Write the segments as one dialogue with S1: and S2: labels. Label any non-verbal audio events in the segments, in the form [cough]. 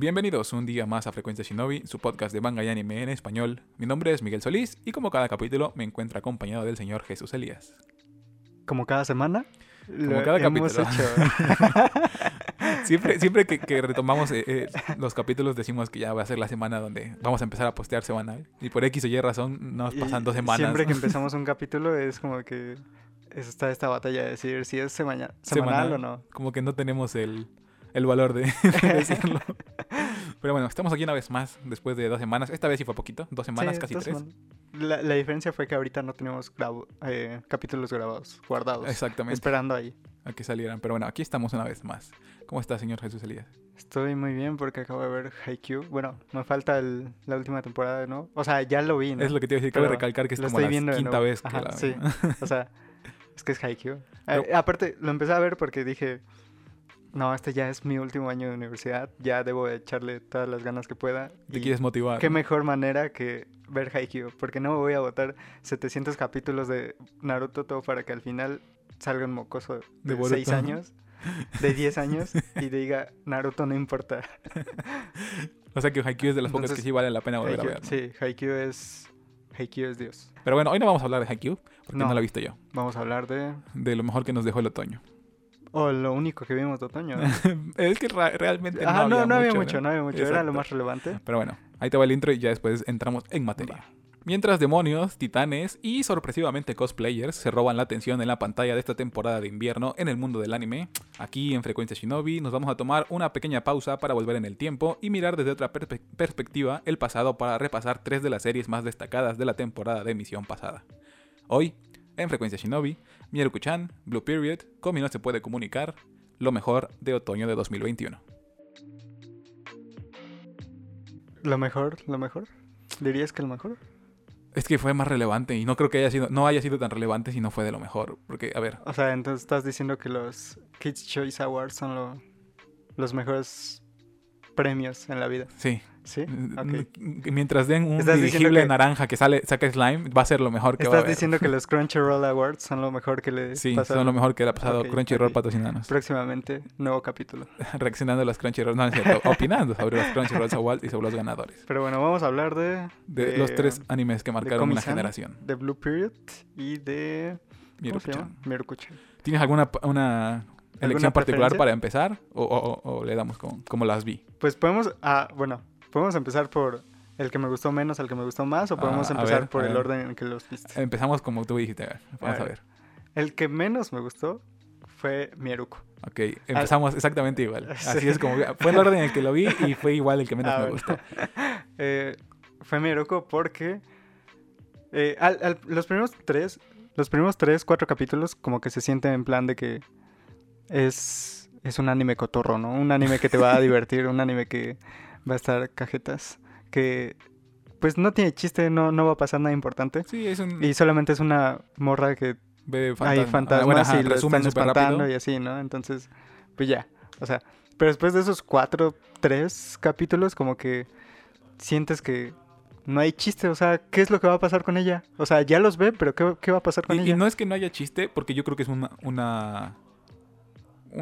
S1: Bienvenidos un día más a Frecuencia Shinobi, su podcast de manga y anime en español. Mi nombre es Miguel Solís y como cada capítulo me encuentro acompañado del señor Jesús Elías.
S2: Como cada semana.
S1: Como cada capítulo. [laughs] Siempre, siempre que, que retomamos eh, eh, los capítulos decimos que ya va a ser la semana donde vamos a empezar a postear semanal. Y por X o Y razón nos
S2: Y
S1: pasan dos semanas.
S2: Siempre que [laughs] empezamos un capítulo es como que está esta batalla de decir si es semana- semanal,
S1: Semanal.
S2: o no.
S1: Como que no tenemos el, el valor de, [laughs] de decirlo. Pero bueno, estamos aquí una vez más después de dos semanas. Esta vez sí fue poquito, dos semanas,
S2: Sí,
S1: casi
S2: dos
S1: tres.
S2: semanas. La, la diferencia fue que ahorita no tenemos grabo- eh, capítulos grabados, guardados,
S1: Exactamente,
S2: esperando ahí.
S1: a que salieran. Pero bueno, aquí estamos una vez más. ¿Cómo está, señor Jesús Elías?
S2: Estoy muy bien porque acabo de ver Haikyuu. Bueno, me falta el- la última temporada, ¿no? O sea, ya lo vi, ¿no?
S1: Es lo que te iba a decir, cabe recalcar que es como
S2: estoy
S1: la quinta vez que
S2: Ajá,
S1: la
S2: sí. O sea, es que es Haikyuu. [laughs]
S1: Pero-
S2: Eh, aparte, lo empecé a ver porque dije, no, este ya es mi último año de universidad, ya debo de echarle todas las ganas que pueda.
S1: Te quieres motivar.
S2: qué mejor manera que ver Haikyuu, porque no me voy a botar 700 capítulos de Naruto todo para que al final salga un mocoso de,
S1: De Boruto.
S2: 6 años, de 10 años, y [laughs] diga, Naruto no importa. [laughs]
S1: O sea que Haikyuu es de las pocas que
S2: Entonces,
S1: sí vale la pena volver a ver. ¿no?
S2: Sí, Haikyuu es... Haikyuu es Dios.
S1: Pero bueno, hoy no vamos a hablar de Haikyuu, porque no,
S2: No.
S1: lo he visto yo.
S2: Vamos a hablar de...
S1: De lo mejor que nos dejó el otoño.
S2: O lo único que vimos de otoño. [laughs]
S1: es que realmente
S2: Ajá,
S1: no,
S2: no, no había mucho, no había mucho. Era lo más relevante.
S1: Pero bueno, ahí te va el intro y ya después entramos en materia.
S2: Va.
S1: Mientras demonios, titanes y sorpresivamente cosplayers se roban la atención en la pantalla de esta temporada de invierno en el mundo del anime, aquí en Frecuencia Shinobi nos vamos a tomar una pequeña pausa para volver en el tiempo y mirar desde otra perspe- perspectiva el pasado para repasar tres de las series más destacadas de la temporada de emisión pasada. Hoy, en Frecuencia Shinobi, Mieruku-chan, Blue Period, Komi no se puede comunicar, lo mejor de otoño de 2021.
S2: Lo mejor, lo mejor. ¿Dirías que lo mejor?
S1: Es que fue más relevante y no creo que haya sido, no haya sido tan relevante si no fue de lo mejor. Porque, a ver,
S2: O sea, entonces estás diciendo que los Kids Choice Awards son lo- los mejores premios en la vida.
S1: sí.
S2: ¿Sí?
S1: Mientras den un dirigible
S2: que-
S1: naranja que sale, saca slime, va a ser lo mejor que va a
S2: Estás
S1: haber.
S2: diciendo que [laughs] los Crunchyroll Awards son lo mejor que le
S1: Sí, son lo mejor que le ha pasado Crunchyroll
S2: ok.
S1: patrocinanos.
S2: próximamente. Nuevo capítulo. [laughs]
S1: Reaccionando a los Crunchyroll, no, es cierto, [laughs] opinando sobre los Crunchyroll Awards y sobre los ganadores.
S2: Pero bueno, vamos a hablar de...
S1: De, los tres animes que marcaron una generación.
S2: De Blue Period y de...
S1: Miruku-chan. ¿Tienes alguna una elección particular para empezar? ¿O, o- o- o le damos como, como las vi?
S2: Pues podemos... Ah, bueno. Podemos empezar por el que me gustó menos al que me gustó más o podemos
S1: Ah, a
S2: empezar
S1: ver,
S2: por el orden en que los viste.
S1: Empezamos como tú dijiste, a ver, vamos a
S2: ver.
S1: ver.
S2: El que menos me gustó fue Mieruko.
S1: Ok, empezamos exactamente igual. [laughs] Así
S2: Sí.
S1: es como... Fue el orden en el que lo vi y fue igual el que menos [laughs]
S2: Ah,
S1: me
S2: bueno.
S1: gustó. [laughs]
S2: Eh, fue Mieruko porque eh, al- al- los primeros tres, los primeros tres, cuatro capítulos como que se siente en plan de que es, es un anime cotorro, ¿no? Un anime que te va a divertir, un anime que va a estar cajetas, que pues no tiene chiste, no, no va a pasar nada importante.
S1: Sí, es un...
S2: Y solamente es una morra que
S1: Ve
S2: hay
S1: fantasma.
S2: fantasmas
S1: Ah, bueno, ajá,
S2: y lo están espantando
S1: rápido.
S2: y así, ¿no? Entonces, pues ya, o sea, pero después de esos cuatro, tres capítulos, como que sientes que no hay chiste, o sea, ¿qué es lo que va a pasar con ella? O sea, ya los ve, pero ¿qué, qué va a pasar con
S1: Y, y
S2: ella?
S1: no es que no haya chiste, porque yo creo que es una, una,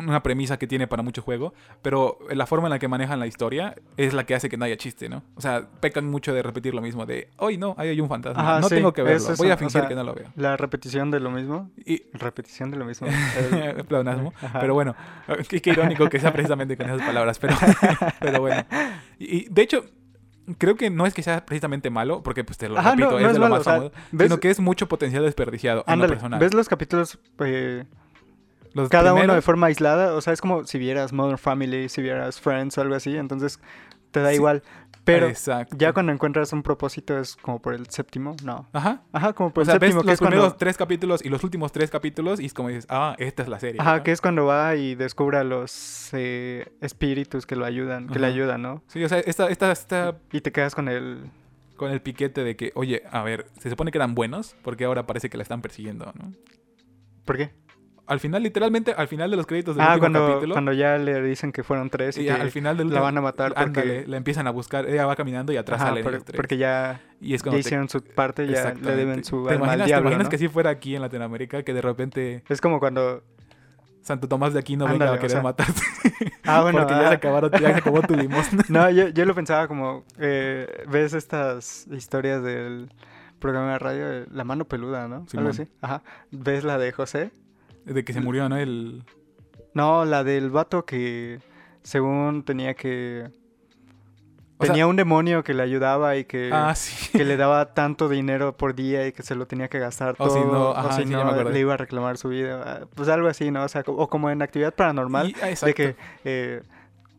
S1: una premisa que tiene para mucho juego, pero la forma en la que manejan la historia es la que hace que no haya chiste, ¿no? O sea, pecan mucho de repetir lo mismo, de, hoy no, ahí hay un fantasma,
S2: Ajá,
S1: no
S2: sí,
S1: tengo que verlo,
S2: es
S1: voy a
S2: o
S1: fingir
S2: sea,
S1: que no lo veo.
S2: La repetición de lo mismo,
S1: Y,
S2: repetición de lo mismo. [laughs] Ajá.
S1: pero bueno, [laughs] qué, qué irónico que sea precisamente con esas palabras, pero, [laughs] pero bueno. Y, y, de hecho, creo que no es que sea precisamente malo, porque pues te lo
S2: Ajá,
S1: repito,
S2: no,
S1: es
S2: no
S1: de
S2: es
S1: lo
S2: malo,
S1: más
S2: o sea,
S1: famoso,
S2: ¿ves?
S1: sino que es mucho potencial desperdiciado en lo
S2: Ándale,
S1: personal.
S2: ¿ves los capítulos eh,
S1: Los
S2: cada uno de forma aislada? O sea, es como si vieras Modern Family, si vieras Friends o algo así, entonces te da
S1: Sí.
S2: igual. Pero
S1: Exacto.
S2: ya cuando encuentras un propósito es como por el séptimo, no.
S1: Ajá.
S2: Ajá, como por
S1: O
S2: el
S1: sea, ves
S2: séptimo, que
S1: los
S2: es cuando...
S1: primeros tres capítulos y los últimos tres capítulos y es como dices, ah, esta es la serie.
S2: Ajá,
S1: ¿no?
S2: que es cuando va y descubre a los eh, espíritus que lo ayudan, que le ayudan, ¿no?
S1: Sí, o sea, esta, esta, esta
S2: Y te quedas con el...
S1: con el piquete de que, oye, a ver, se supone que eran buenos porque ahora parece que la están persiguiendo, ¿no?
S2: ¿Por qué?
S1: Al final, literalmente, al final de los créditos del
S2: Ah,
S1: último
S2: cuando,
S1: capítulo,
S2: cuando ya le dicen que fueron tres y,
S1: y
S2: que
S1: al final del
S2: la van a matar porque...
S1: ándale, la empiezan a buscar, ella va caminando y atrás salen
S2: por-
S1: los tres.
S2: porque ya,
S1: y es
S2: ya
S1: te-
S2: hicieron su parte, ya le deben su
S1: ¿Te imaginas,
S2: al
S1: te
S2: diablo,
S1: imaginas
S2: ¿no?
S1: que si fuera aquí en Latinoamérica que de repente
S2: Es como cuando
S1: Santo Tomás de Aquino venga
S2: Ándale,
S1: a
S2: o
S1: querer
S2: sea,
S1: matarte. [laughs]
S2: Ah, bueno.
S1: porque ya
S2: ah,
S1: se, acabaron, ya se acabó tu limosna. [laughs]
S2: No, yo, yo lo pensaba como, eh, ¿ves estas historias del programa de radio? La mano peluda, ¿no?
S1: Simón.
S2: Algo así. Ajá. ¿Ves la de José?
S1: De que se murió, ¿no? El...
S2: No, la del vato que según tenía que...
S1: O sea-
S2: Tenía un demonio que le ayudaba y que,
S1: Ah, sí.
S2: que le daba tanto dinero por día y que se lo tenía que gastar
S1: O
S2: todo.
S1: si no,
S2: o si
S1: sí,
S2: no,
S1: me
S2: le iba a reclamar su vida. ah, Pues algo así, ¿no? O sea, o como en actividad paranormal.
S1: Y- ah,
S2: de que eh,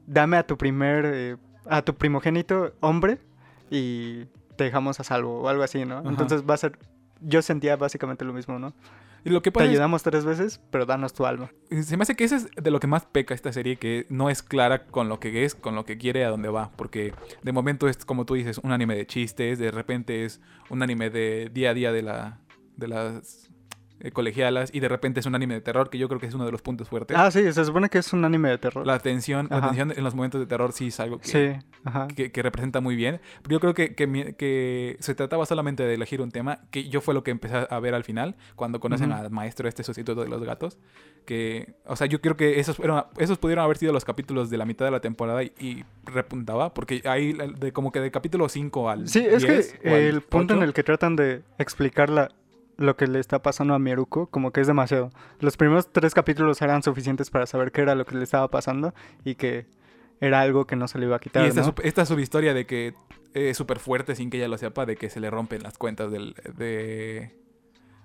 S2: dame a tu primer, eh, a tu primogénito hombre y te dejamos a salvo o algo así, ¿no?
S1: Ajá.
S2: Entonces va a ser, yo sentía básicamente lo mismo, ¿no?
S1: Y lo que
S2: Te
S1: es-
S2: ayudamos tres veces, pero danos tu alma.
S1: Se me hace que eso es de lo que más peca esta serie, que no es clara con lo que es, con lo que quiere, a dónde va. Porque de momento es, como tú dices, un anime de chistes, de repente es un anime de día a día de, la, de las eh, colegialas, y de repente es un anime de terror, que yo creo que es uno de los puntos fuertes.
S2: Ah, sí, se supone que es un anime de terror.
S1: La tensión, la tensión en los momentos de terror sí es algo que,
S2: Sí, ajá.
S1: que, que representa muy bien. Pero yo creo que, que, se trataba solamente de elegir un tema, que yo fue lo que empecé a ver al final, cuando conocen
S2: Ujú.
S1: al maestro este sustituto de los gatos. Que, o sea, yo creo que esos, fueron, esos pudieron haber sido los capítulos de la mitad de la temporada y, y repuntaba, porque ahí, de, como que de capítulo 5 al.
S2: Sí, es
S1: 10
S2: que el punto en
S1: 8,
S2: el que tratan de explicar la- lo que le está pasando a Mieruko, como que es demasiado. Los primeros tres capítulos eran suficientes para saber qué era lo que le estaba pasando y que era algo que no se le iba a quitar.
S1: Y esta,
S2: ¿no?
S1: esta subhistoria de que es súper fuerte sin que ella lo sepa, de que se le rompen las cuentas del, de,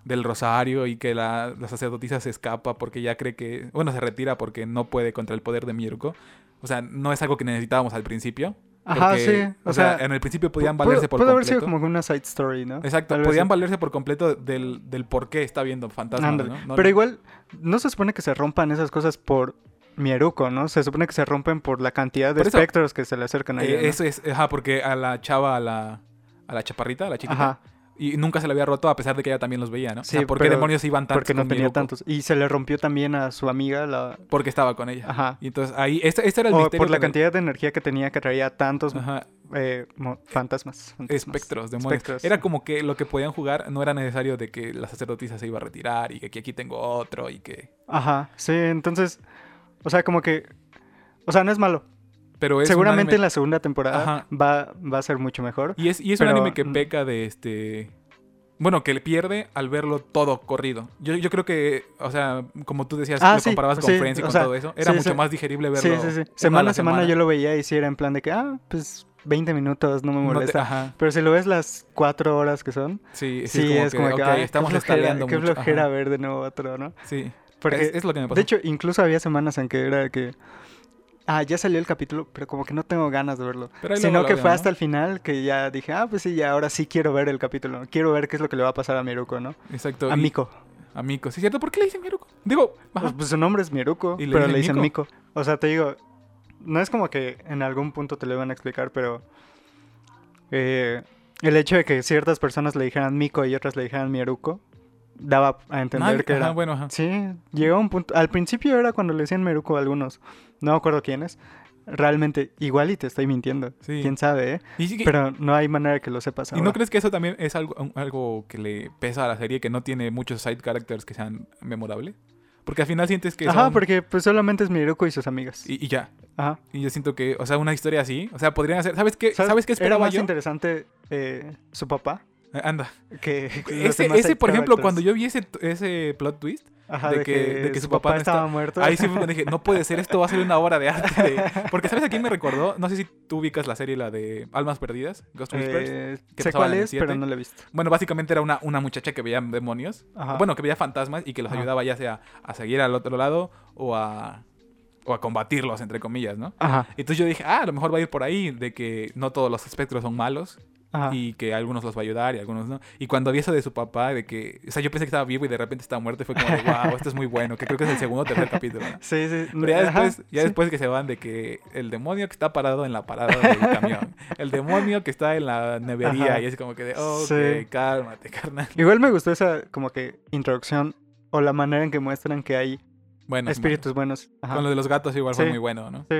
S1: del rosario y que la, la sacerdotisa se escapa porque ya cree que, bueno, se retira porque no puede contra el poder de Mirko. O sea, no es algo que necesitábamos al principio.
S2: Ajá,
S1: porque,
S2: sí.
S1: O, sea, en el principio podían valerse por
S2: pudo haber
S1: completo.
S2: sido como una side story, ¿no?
S1: Exacto, podían valerse por completo del, del por qué está viendo fantasmas. ¿no? No-
S2: Pero igual, no se supone que se rompan esas cosas por Mieruko, ¿no? Se supone que se rompen por la cantidad de
S1: eso-
S2: espectros que se le acercan a
S1: eh,
S2: ella. ¿no?
S1: Eso es, ajá, porque a la chava, a la, a la chaparrita, a la chiquita,
S2: Ajá,
S1: y nunca se le había roto a pesar de que ella también los veía, ¿no? o
S2: Sí,
S1: sea, ¿por qué demonios iban tantos
S2: porque no tenía tantos. Y se le rompió también a su amiga, la...
S1: Porque estaba con ella.
S2: Ajá.
S1: Y entonces ahí, este, este era el
S2: O
S1: misterio.
S2: por la
S1: el-
S2: cantidad de energía que tenía que traía tantos
S1: Ajá,
S2: eh, fantasmas, fantasmas.
S1: espectros, demonios.
S2: Espectros.
S1: Era como que lo que podían jugar no era necesario de que la sacerdotisa se iba a retirar y que aquí, aquí tengo otro y que...
S2: Ajá, sí, entonces, o sea, como que, o sea, no es malo.
S1: Pero es
S2: Seguramente
S1: anime-
S2: en la segunda temporada
S1: Ajá.
S2: va, va a ser mucho mejor.
S1: Y es, y es
S2: pero-
S1: un anime que
S2: mm.
S1: peca de este... Bueno, que le pierde al verlo todo corrido. Yo, yo creo que, o sea, como tú decías,
S2: Ah,
S1: lo
S2: sí,
S1: comparabas con
S2: sí,
S1: Friends y con
S2: sea,
S1: todo eso, era
S2: sí,
S1: mucho
S2: sí.
S1: más digerible verlo.
S2: Sí, sí, sí. Semana a semana, yo lo veía y sí era en plan de que, ah, pues 20 minutos, no me
S1: No te-
S2: molesta.
S1: ajá,
S2: Pero si lo ves las 4 horas que son,
S1: sí,
S2: sí, es como que,
S1: ok,
S2: ay,
S1: estamos
S2: qué flojera, qué flojera ver de nuevo otro, ¿no?
S1: Sí,
S2: Porque,
S1: es, es lo que me pasó.
S2: de hecho, incluso había semanas en que era que, ah, ya salió el capítulo, pero como que no tengo ganas de verlo.
S1: Pero
S2: Sino que
S1: veo,
S2: fue
S1: ¿no?
S2: hasta el final que ya dije, ah, pues sí, ya ahora sí quiero ver el capítulo. Quiero ver qué es lo que le va a pasar a Miruko, ¿no?
S1: Exacto.
S2: A
S1: y-
S2: Miko.
S1: A Miko, ¿sí es cierto? ¿Por qué le dicen Miruko? Digo,
S2: Pues, pues su nombre es Miruko,
S1: ¿Y le
S2: pero
S1: dicen
S2: le dicen
S1: Miko?
S2: Miko. O sea, te digo, no es como que en algún punto te lo iban a explicar, pero eh, el hecho de que ciertas personas le dijeran Miko y otras le dijeran Miruko daba a entender que
S1: ajá,
S2: era.
S1: bueno, ajá.
S2: Sí, llegó a un punto. Al principio era cuando le decían Miruko a algunos. No me acuerdo quiénes. Realmente, igual y te estoy mintiendo.
S1: Sí.
S2: Quién sabe, ¿eh?
S1: Y, sí que-
S2: Pero no hay manera de que lo sepas
S1: ¿y no crees que eso también es algo, algo que le pesa a la serie, que no tiene muchos side characters que sean memorables? Porque al final sientes que
S2: Ajá,
S1: son-
S2: porque pues solamente es Miruko y sus amigas.
S1: Y, y ya.
S2: Ajá.
S1: Y yo siento que, o sea, una historia así, o sea, podrían hacer... ¿Sabes qué,
S2: ¿Sabes,
S1: ¿Sabes qué
S2: Era
S1: esperaba
S2: más
S1: yo?
S2: interesante eh, su papá
S1: Anda.
S2: que
S1: Ese, ese por ejemplo, cuando yo vi ese, ese plot twist,
S2: Ajá,
S1: de
S2: de,
S1: que-
S2: que,
S1: de que
S2: su
S1: papá
S2: papá,
S1: no
S2: estaba muerto.
S1: ahí sí cuando dije, no puede ser, esto va a ser una obra de arte. de- [laughs] Porque ¿sabes a quién me recordó? No sé si tú ubicas la serie, la de Almas Perdidas, Ghost Whispers.
S2: Eh,
S1: que
S2: sé cuál es, pero
S1: 7.
S2: no lo he visto.
S1: Bueno, básicamente era una, una muchacha que veía demonios.
S2: Ajá.
S1: Bueno, que veía fantasmas y que los
S2: Ajá.
S1: ayudaba ya sea a seguir al otro lado o a, o a combatirlos, entre comillas, ¿no?
S2: Ajá.
S1: Entonces yo dije, ah, a lo mejor va a ir por ahí, de que no todos los espectros son malos
S2: Ajá.
S1: y que algunos los va a ayudar y algunos no. Y cuando vi eso de su papá, de que, o sea, yo pensé que estaba vivo y de repente estaba muerto, fue como de, wow, esto es muy bueno, que creo que es el segundo o tercer capítulo. ¿no? [laughs]
S2: Sí, sí.
S1: Pero ya
S2: ajá,
S1: después, ya
S2: sí.
S1: después que se van de que el demonio que está parado en la parada del [laughs] camión, el demonio que está en la nevería
S2: Ajá.
S1: y es como que de, ok,
S2: Sí.
S1: cálmate, carnal. [laughs]
S2: Igual me gustó esa como que introducción o la manera en que muestran que hay
S1: Bueno,
S2: espíritus buenos. Ajá.
S1: Con lo de los gatos igual fue muy bueno, ¿no?
S2: Sí.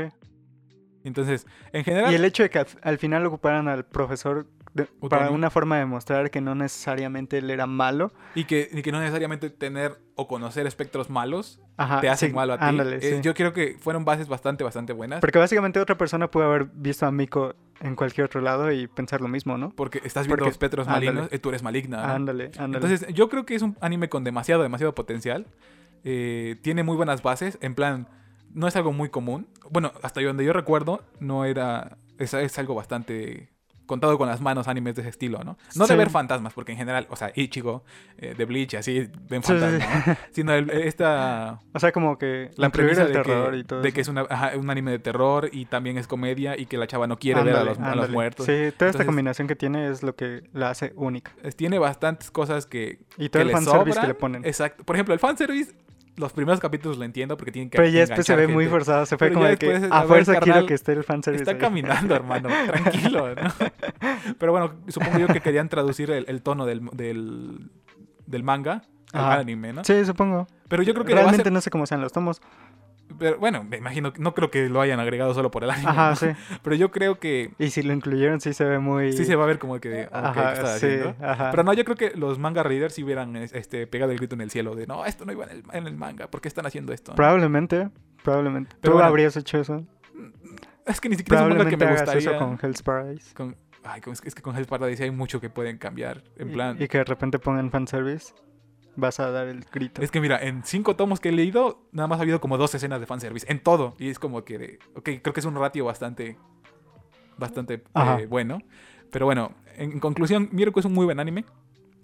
S1: Entonces, en general,
S2: Y el hecho de que al final ocuparan al profesor de- para una forma de mostrar que no necesariamente él era malo.
S1: Y que, y que no necesariamente tener o conocer espectros malos
S2: Ajá,
S1: te hacen
S2: sí,
S1: malo a ti.
S2: ándale,
S1: Eh,
S2: sí.
S1: Yo creo que fueron bases bastante, bastante buenas.
S2: Porque básicamente otra persona puede haber visto a Miko en cualquier otro lado y pensar lo mismo, ¿no?
S1: Porque estás viendo
S2: Porque-
S1: espectros
S2: ándale.
S1: malignos, eh, tú eres maligna. ¿no?
S2: Ándale, ándale.
S1: Entonces, yo creo que es un anime con demasiado, demasiado potencial. Eh, tiene muy buenas bases. En plan, no es algo muy común. Bueno, hasta donde yo recuerdo, no era. Es, es algo bastante contado con las manos animes de ese estilo, ¿no? No de ver fantasmas, porque en general, o sea, Ichigo, eh, de Bleach, así ven
S2: Sí, sí,
S1: fantasmas, ¿no? Sino el- esta.
S2: o sea, como que
S1: La premisa de,
S2: terror
S1: que,
S2: y todo
S1: de que es una- ajá, un anime de terror y también es comedia y que la chava no quiere ver a los, a los
S2: ándale.
S1: muertos.
S2: Sí, toda esta combinación que tiene es lo que la hace única.
S1: Tiene bastantes cosas que,
S2: Y todo
S1: que
S2: el fanservice que
S1: sobran.
S2: le ponen.
S1: Exacto. Por ejemplo, el fanservice, los primeros capítulos lo entiendo porque tienen que
S2: Pero ya después se ve muy forzado. Se fue
S1: Pero
S2: como de que
S1: a
S2: fuerza quiero que esté el fanservice.
S1: Está
S2: ahí.
S1: caminando, hermano. [laughs] Tranquilo, ¿no? Pero bueno, supongo yo que querían traducir el, el tono del, del, del manga al anime, ¿no?
S2: Sí, supongo.
S1: Pero yo creo que lo va a
S2: Realmente no sé cómo sean los tomos.
S1: Pero bueno, me imagino, que- no creo que lo hayan agregado solo por el anime.
S2: Ajá,
S1: ¿no?
S2: sí. [laughs]
S1: Pero yo creo que
S2: Y si lo incluyeron, sí se ve muy.
S1: sí se va a ver como que de, ok, ¿qué
S2: Ajá, sí,
S1: haciendo?
S2: ajá.
S1: Pero no, yo creo que los manga readers sí hubieran es- este, pegado el grito en el cielo de no, esto no iba en el, en el manga, ¿por qué están haciendo esto?
S2: Probablemente, probablemente.
S1: Pero
S2: ¿Tú
S1: bueno,
S2: habrías hecho eso?
S1: Es que ni siquiera es un manga que me gustaría.
S2: eso con Hell's Paradise.
S1: con- ay, es que- con Hell's Paradise hay mucho que pueden cambiar. En
S2: Y-
S1: plan,
S2: Y, que de repente pongan fanservice. Vas a dar el grito.
S1: es que mira, en cinco tomos que he leído, nada más ha habido como dos escenas de fanservice. En todo. Y es como que, de, ok, creo que es un ratio bastante, bastante eh, bueno. Pero bueno, en, en conclusión, Miroku es un muy buen anime.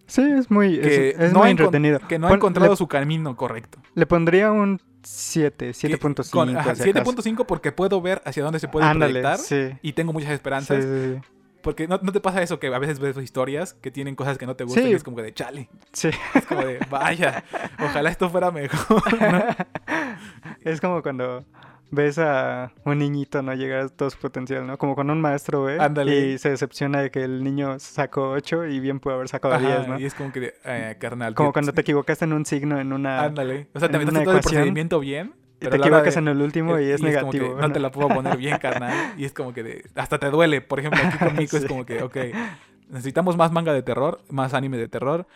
S2: Sí, es muy,
S1: Que
S2: es, es
S1: no
S2: muy entretenido.
S1: Que no ha encontrado
S2: le,
S1: su camino correcto.
S2: le pondría un 7,
S1: Que- con-
S2: 7.5.
S1: ajá,
S2: si acaso.
S1: 7.5 porque puedo ver hacia dónde se puede
S2: Ándale,
S1: proyectar.
S2: sí.
S1: Y tengo muchas esperanzas.
S2: sí, sí.
S1: Porque no, no te pasa eso que a veces ves historias que tienen cosas que no te gustan
S2: Sí.
S1: y es como que de chale.
S2: Sí.
S1: Es como de vaya, ojalá esto fuera mejor. ¿no? [laughs]
S2: Es como cuando ves a un niñito no llegar a todo su potencial, ¿no? Como cuando un maestro ve
S1: Ándale.
S2: y se decepciona de que el niño sacó 8 y bien pudo haber sacado
S1: Ajá,
S2: 10, ¿no?
S1: Y es como que, eh, carnal.
S2: Como cuando te equivocaste en un signo en una...
S1: Ándale. O sea, te
S2: una
S1: todo el procedimiento bien.
S2: Y
S1: pero
S2: te equivocas
S1: de-
S2: en el último y es
S1: como que
S2: negativo.
S1: no te la puedo poner bien, [laughs] carnal. Y es como que de- hasta te duele. Por ejemplo, aquí con Mico es [laughs]
S2: Sí.
S1: como que, ok, necesitamos más manga de terror, más anime de terror.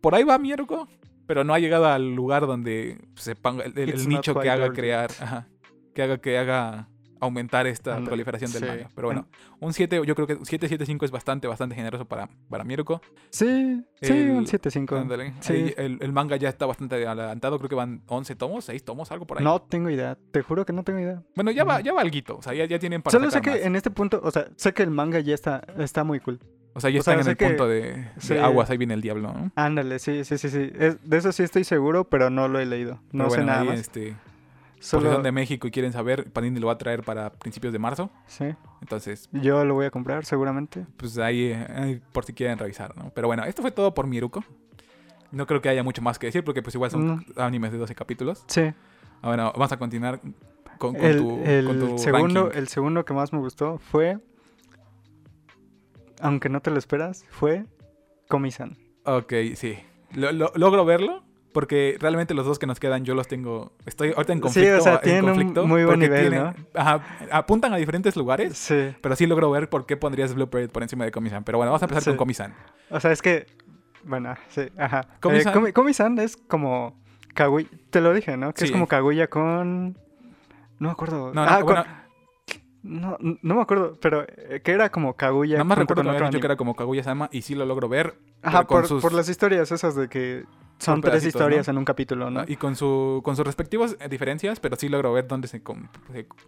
S1: Por ahí va Mierco, pero no ha llegado al lugar donde se ponga el, nicho que haga crear, ajá, que haga que haga aumentar esta proliferación del
S2: sí.
S1: manga. Pero bueno, un 7, yo creo que 775 es bastante, bastante generoso para, para Mierco.
S2: Sí, sí,
S1: El-
S2: un 7.5.
S1: Ándale.
S2: Sí.
S1: El, el manga ya está bastante adelantado, creo que van 11 tomos, 6 tomos, algo por ahí.
S2: No tengo idea, te juro que no tengo idea.
S1: Bueno, ya va,
S2: Mm.
S1: ya va alguito, o sea, ya, ya tienen para
S2: Solo sé que
S1: más.
S2: en este punto, o sea, sé que el manga ya está, está muy cool.
S1: O sea, ya
S2: o sea,
S1: están en el
S2: que-
S1: punto de, de
S2: sí.
S1: aguas, ahí viene el diablo, ¿no?
S2: Ándale, sí, sí, sí, sí. Es- de eso sí estoy seguro, pero no lo he leído. No
S1: Pero
S2: sé
S1: bueno,
S2: nada
S1: ahí,
S2: más.
S1: este,
S2: Solo,
S1: son de México y quieren saber, Panini lo va a traer para principios de marzo.
S2: sí.
S1: Entonces,
S2: Yo lo voy a comprar seguramente.
S1: pues ahí, ahí por si quieren revisar, ¿no? Pero bueno, esto fue todo por Miruko. No creo que haya mucho más que decir porque pues igual son animes de 12 capítulos.
S2: Sí.
S1: Ah, Bueno, vamos a continuar con, con
S2: el,
S1: tu,
S2: el
S1: con tu
S2: segundo,
S1: ranking.
S2: el segundo que más me gustó fue, aunque no te lo esperas, fue Komi-san.
S1: Ok, sí. Lo- lo- logro verlo porque realmente los dos que nos quedan yo los tengo. Estoy ahorita en
S2: Sí,
S1: conflicto.
S2: o sea,
S1: en
S2: tienen un
S1: conflicto
S2: muy buen nivel,
S1: tienen- ajá, apuntan a diferentes lugares,
S2: Sí.
S1: pero sí logro ver por qué pondrías Blue Parade por encima de Komi-san. Pero bueno, vamos a empezar
S2: Sí.
S1: con Komi-san.
S2: O sea, es que, bueno, sí, ajá. Eh, Komi- Komi-san es como Kaguya, te lo dije, ¿no? Que es
S1: Sí.
S2: como Kaguya con... No me acuerdo.
S1: No, no,
S2: Ah, con- no, no me acuerdo, pero eh, que era como Kaguya.
S1: nada más recuerdo que me habían dicho que era como Kaguya-sama y sí lo logro ver.
S2: Ajá, por,
S1: sus-
S2: por las historias esas de que son tres historias
S1: ¿no?
S2: en un capítulo, ¿no?
S1: Y con, su, con sus respectivas eh, diferencias, pero sí logro ver dónde se,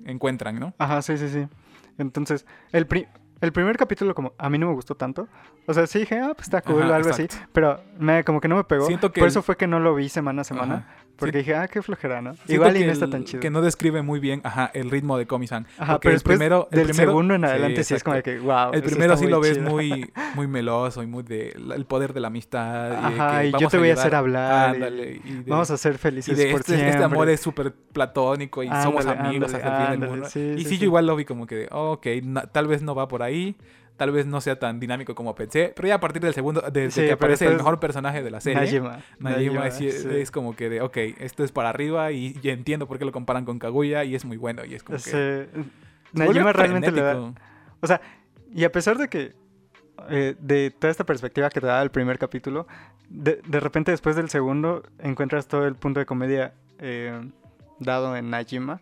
S1: encuentran, ¿no?
S2: Ajá, sí, sí, sí. Entonces, el, pri- el primer capítulo como a mí no me gustó tanto. O sea, sí dije, ah, pues está cool
S1: Ajá,
S2: o algo así. Pero me, como que no me pegó.
S1: Siento que
S2: Por eso fue que no lo vi semana a semana.
S1: Ajá.
S2: Porque
S1: Sien-
S2: dije, ah, qué flojera, ¿no?
S1: Siento
S2: Igual y no está
S1: el-
S2: tan chido.
S1: Que no describe muy bien ajá, el ritmo de Komi-san.
S2: Ajá, pero
S1: el primero- el
S2: del
S1: primero-
S2: segundo en
S1: sí,
S2: adelante sí, es como de que, wow.
S1: El primero sí lo ves muy, [laughs] muy meloso y muy de el poder de la amistad. Y de
S2: Ajá,
S1: que
S2: y yo te voy a
S1: ayudar.
S2: hacer hablar. y
S1: Ándale, y de-
S2: Vamos a ser
S1: y
S2: felices
S1: de
S2: por
S1: este,
S2: siempre.
S1: este amor es súper platónico y somos
S2: Ándale,
S1: amigos
S2: ándale,
S1: hasta el fin del mundo.
S2: sí,
S1: y
S2: sí,
S1: sí,
S2: sí.
S1: yo igual lo vi como que, ok, tal vez no va por ahí, tal vez no sea tan dinámico como pensé, pero ya a partir del segundo, desde
S2: Sí,
S1: que aparece el mejor personaje de la serie,
S2: Najima.
S1: Najima, es, como que de, ok, esto es para arriba y, y entiendo por qué lo comparan con Kaguya y es muy bueno y es como que...
S2: Najima realmente le da... O sea, y a pesar de que... eh, de toda esta perspectiva que te da el primer capítulo, de, de repente después del segundo encuentras todo el punto de comedia eh, dado en Najima,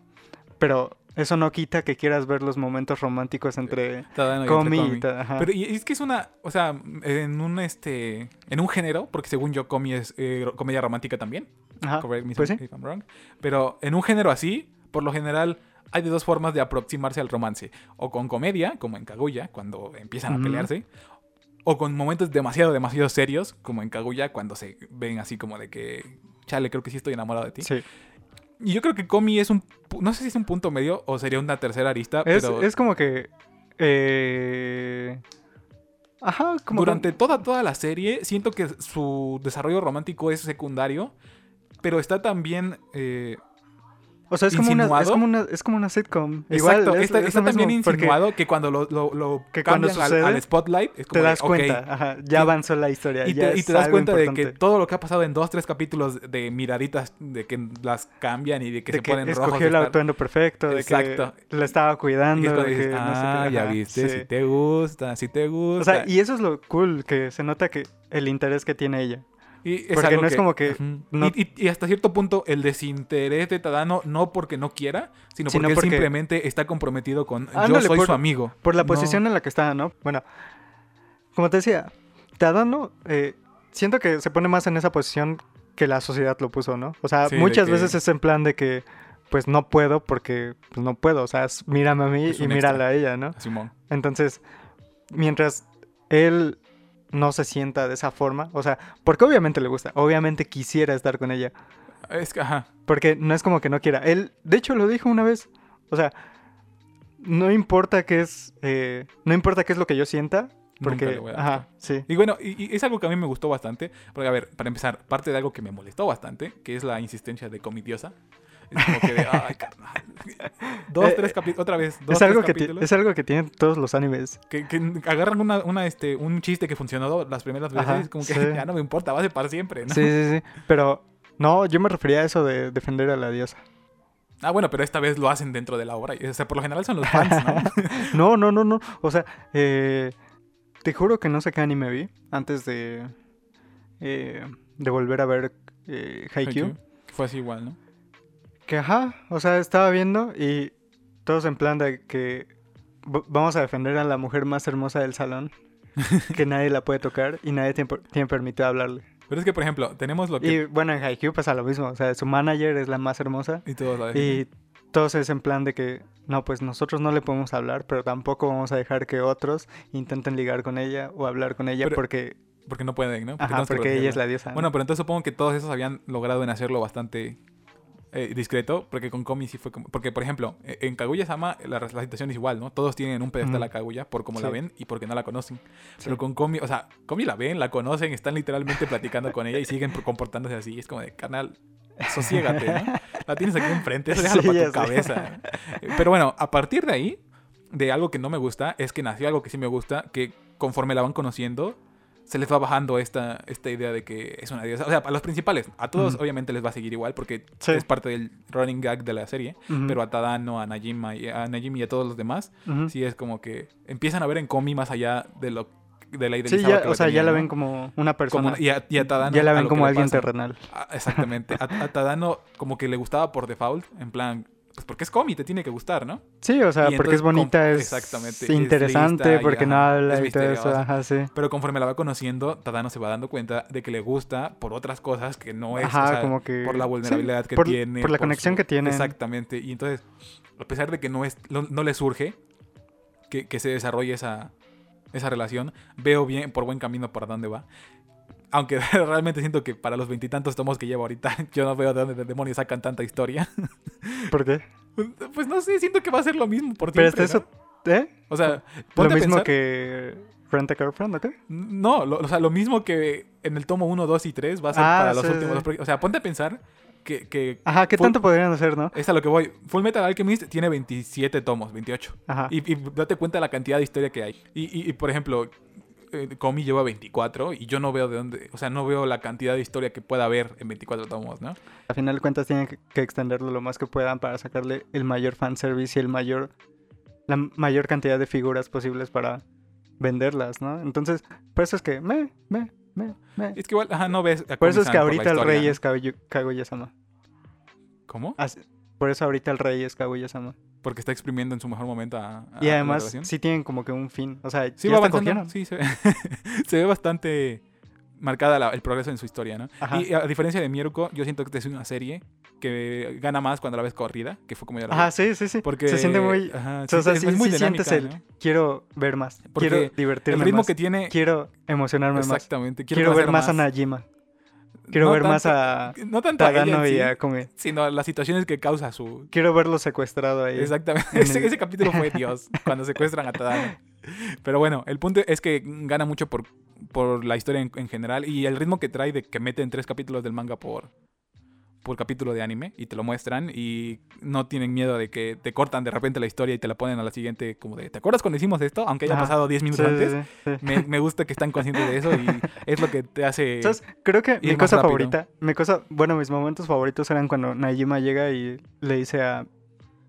S2: pero eso no quita que quieras ver los momentos románticos entre
S1: Tadano y entre
S2: Komi
S1: Komi.
S2: y ta- ajá.
S1: Pero y es que es una, o sea, en un este, en un género, porque según yo Komi es eh, comedia romántica también,
S2: Ajá,
S1: me
S2: pues sí.
S1: if I'm wrong, pero en un género así, por lo general hay de dos formas de aproximarse al romance, o con comedia, como en Kaguya, cuando empiezan a pelearse, o con momentos demasiado, demasiado serios, como en Kaguya, cuando se ven así como de que, chale, creo que sí estoy enamorado de ti.
S2: Sí.
S1: Y yo creo que Komi es un, no sé si es un punto medio o sería una tercera arista,
S2: Es,
S1: pero
S2: es como que... eh, Ajá, como...
S1: durante toda, toda la serie siento que su desarrollo romántico es secundario, pero está también... eh,
S2: O sea, es como, una, es,
S1: insinuado.
S2: como una, es como una sitcom.
S1: exacto,
S2: Igual, es-
S1: está,
S2: es
S1: está también
S2: mismo, porque
S1: insinuado que cuando lo, lo, lo
S2: que cuando
S1: cambian al-
S2: sucede,
S1: al, spotlight es como
S2: Te
S1: de,
S2: das
S1: ok,
S2: cuenta, ajá, ya avanzó la historia.
S1: Y
S2: ya
S1: te, y te das cuenta de
S2: importante.
S1: que todo lo que ha pasado en dos, tres capítulos de miraditas, de que las cambian y de que
S2: de
S1: se
S2: que
S1: ponen
S2: escogió
S1: de
S2: el atuendo perfecto, de
S1: Exacto.
S2: que la estaba cuidando, de
S1: dices,
S2: que no sé
S1: ah, ya
S2: ajá,
S1: viste,
S2: sí.
S1: si te gusta, si te
S2: O
S1: gusta.
S2: sea, y eso es lo cool, que se nota que el interés que tiene ella.
S1: Y es
S2: Porque
S1: algo
S2: no es como que
S1: Ujú.
S2: no-
S1: Y, y- y hasta cierto punto el desinterés de Tadano no porque no quiera, sino
S2: Sino
S1: porque, él simplemente está comprometido con yo
S2: Ándale,
S1: soy
S2: por-
S1: su amigo.
S2: Por la
S1: No.
S2: posición en la que está, ¿no? Bueno, como te decía, Tadano, eh, siento que se pone más en esa posición que la sociedad lo puso, ¿no? O sea,
S1: Sí,
S2: muchas
S1: que-
S2: veces es en plan de que, pues no puedo porque pues, no puedo. O sea, es, mírame a mí y mírala
S1: extra.
S2: a ella, ¿no?
S1: Simón.
S2: Entonces, mientras él no se sienta de esa forma, o sea, porque obviamente le gusta, obviamente quisiera estar con ella,
S1: Es que, ajá.
S2: porque no es como que no quiera. Él, de hecho, lo dijo una vez, o sea, no importa qué es, eh, no importa qué es lo que yo sienta, porque, ajá, sí,
S1: Y bueno, y, y es algo que a mí me gustó bastante. Porque, a ver, para empezar, parte de algo que me molestó bastante, que es la insistencia de comidiosa. Es como que de, [laughs] ay, carnal. Dos,
S2: Eh,
S1: tres capítulos, otra vez, dos,
S2: es
S1: tres
S2: algo que es algo que tienen todos los animes.
S1: Que, que agarran una, una, este, un chiste que funcionó las primeras veces,
S2: Ajá,
S1: como que
S2: sí. [laughs]
S1: ya no me importa, va a ser para siempre, ¿no?
S2: Sí, sí, sí, pero no, yo me refería a eso de defender a la diosa.
S1: Ah, bueno, pero esta vez lo hacen dentro de la obra. O sea, por lo general son los fans, ¿no? [laughs]
S2: No, no, no, no. O sea, eh, te juro que no sé qué anime vi antes de, eh, de volver a ver eh, Haikyuu.
S1: Fue así igual, ¿no?
S2: Que ajá, o sea, estaba viendo y todos en plan de que vamos a defender a la mujer más hermosa del salón, [laughs] que nadie la puede tocar y nadie tiene, tiene permitido hablarle.
S1: Pero es que, por ejemplo, tenemos lo que...
S2: Y bueno, en Haikyuu pasa lo mismo, o sea, su manager es la más hermosa
S1: Y, todos lo
S2: y todos es en plan de que, no, pues nosotros no le podemos hablar, pero tampoco vamos a dejar que otros intenten ligar con ella o hablar con ella
S1: Pero-
S2: porque,
S1: Porque no pueden, ¿no?
S2: ajá,
S1: tenemos que
S2: porque ella es la diosa. ¿no?
S1: Bueno, pero entonces supongo que todos esos habían logrado en hacerlo bastante eh, discreto, porque con Komi sí fue como... Porque, por ejemplo, eh, en Kaguya-sama la, la situación es igual, ¿no? Todos tienen un pedestal
S2: Ujú.
S1: a Kaguya por cómo la ven y porque no la conocen.
S2: Sí.
S1: Pero con Komi, o sea, Komi la ven, la conocen, están literalmente platicando con ella y siguen comportándose así. Es como de, canal, sosiégate, ¿no? La tienes aquí enfrente, eso déjalo
S2: Sí,
S1: para tu cabeza. Pero bueno, a partir de ahí, de algo que no me gusta, es que nació algo que sí me gusta, que conforme la van conociendo, se les va bajando esta, esta idea de que es una diosa. O sea, a los principales, a todos obviamente les va a seguir igual porque
S2: Sí.
S1: es parte del running gag de la serie, pero a Tadano, a Najima y a Najimi y a todos los demás, sí es como que empiezan a ver en Komi más allá de lo de la
S2: Sí,
S1: idealizada
S2: ya,
S1: que
S2: o sea, ya la
S1: ¿no?
S2: ven como una persona.
S1: Como- y, a, y a Tadano
S2: ya la ven como alguien terrenal.
S1: Ah, exactamente. A, a Tadano como que le gustaba por default, en plan, pues porque es Komi, te tiene que gustar, ¿no?
S2: Sí, o sea,
S1: Y
S2: porque es
S1: entonces,
S2: bonita, es
S1: exactamente, es
S2: interesante,
S1: lista y,
S2: porque no habla
S1: es
S2: y todo eso, ajá, sí.
S1: Pero conforme la va conociendo, Tadano se va dando cuenta de que le gusta por otras cosas que no es,
S2: Ajá,
S1: o sea,
S2: como que...
S1: por la
S2: sí,
S1: vulnerabilidad que
S2: por-
S1: tiene.
S2: por la conexión que tienen.
S1: Exactamente. Y entonces, a pesar de que no, es, no, no le surge que, que se desarrolle esa, esa relación, veo bien, por buen camino para dónde va. Aunque [laughs] realmente siento que para los veintitantos tomos que llevo ahorita, [laughs] yo no veo de dónde demonios sacan tanta historia. [laughs]
S2: ¿Por qué?
S1: Pues no sé, siento que va a ser lo mismo por
S2: Pero
S1: siempre,
S2: eso,
S1: ¿no?
S2: ¿eh?
S1: O sea,
S2: Lo mismo
S1: pensar-
S2: que Rent a Girlfriend, ¿ok?
S1: No, lo, o sea, lo mismo que en el tomo 1, 2 y 3 va a ser
S2: Ah,
S1: para los últimos
S2: sí.
S1: O sea, ponte a pensar que, que
S2: Ajá, ¿qué
S1: Full-
S2: tanto podrían hacer, no?
S1: es a lo que voy. Full Metal Alchemist tiene 27 tomos, 28.
S2: Ajá.
S1: Y, y date cuenta de la cantidad de historia que hay. Y, y- y, por ejemplo, eh, Komi lleva 24 y yo no veo de dónde, o sea, no veo la cantidad de historia que pueda haber en 24 tomos, ¿no?
S2: A final de cuentas tienen que, extenderlo lo más que puedan para sacarle el mayor fanservice y el mayor... La mayor cantidad de figuras posibles para venderlas, ¿no? Entonces, por eso es que me, me, me, me.
S1: Es que igual, ajá, no ves. a
S2: Por eso es que ahorita el rey es Kaguya- Kaguya-sama.
S1: ¿Cómo?
S2: Así- Por eso ahorita el rey es Kaguya-sama.
S1: Porque está exprimiendo en su mejor momento a. a
S2: Y
S1: la
S2: además
S1: relación.
S2: sí tienen como que un fin. O sea,
S1: Sí,
S2: ya
S1: va
S2: hasta
S1: avanzando.
S2: cogieron.
S1: Sí, se ve, [laughs] se ve bastante marcada la- el progreso en su historia, ¿no?
S2: Ajá.
S1: Y a diferencia de Mieruko, yo siento que es una serie que gana más cuando la ves corrida, que fue como yo la vi.
S2: Ajá, sí, sí, sí.
S1: Porque
S2: Se siente muy...
S1: ajá,
S2: o sea,
S1: es-
S2: sí,
S1: es muy
S2: sí sientes
S1: dinámica,
S2: el...
S1: ¿no?
S2: Quiero ver más.
S1: Porque
S2: quiero divertirme
S1: El ritmo
S2: más.
S1: que tiene
S2: Quiero emocionarme más.
S1: exactamente,
S2: Quiero, ver más a Najima. Quiero
S1: No
S2: ver más
S1: tanto-
S2: a
S1: no tanto a ella
S2: Tadano
S1: en
S2: y
S1: sí,
S2: a
S1: sino las situaciones que causa su
S2: Quiero verlo secuestrado ahí.
S1: Exactamente.
S2: en [laughs]
S1: Ese,
S2: el-
S1: ese capítulo fue Dios, cuando secuestran a Tadano. Pero bueno, el punto es que gana mucho por, por la historia en, en general y el ritmo que trae de que meten tres capítulos del manga por, por capítulo de anime y te lo muestran y no tienen miedo de que te cortan de repente la historia y te la ponen a la siguiente como de, ¿te acuerdas cuando hicimos esto? Aunque haya pasado 10
S2: Sí,
S1: minutos
S2: sí,
S1: antes.
S2: sí, sí.
S1: Me, me gusta que están conscientes de eso y es lo que te hace...
S2: ¿Sabes? Creo que mi cosa
S1: rápido.
S2: favorita, mi cosa, bueno, mis momentos favoritos eran cuando Najima llega y le dice a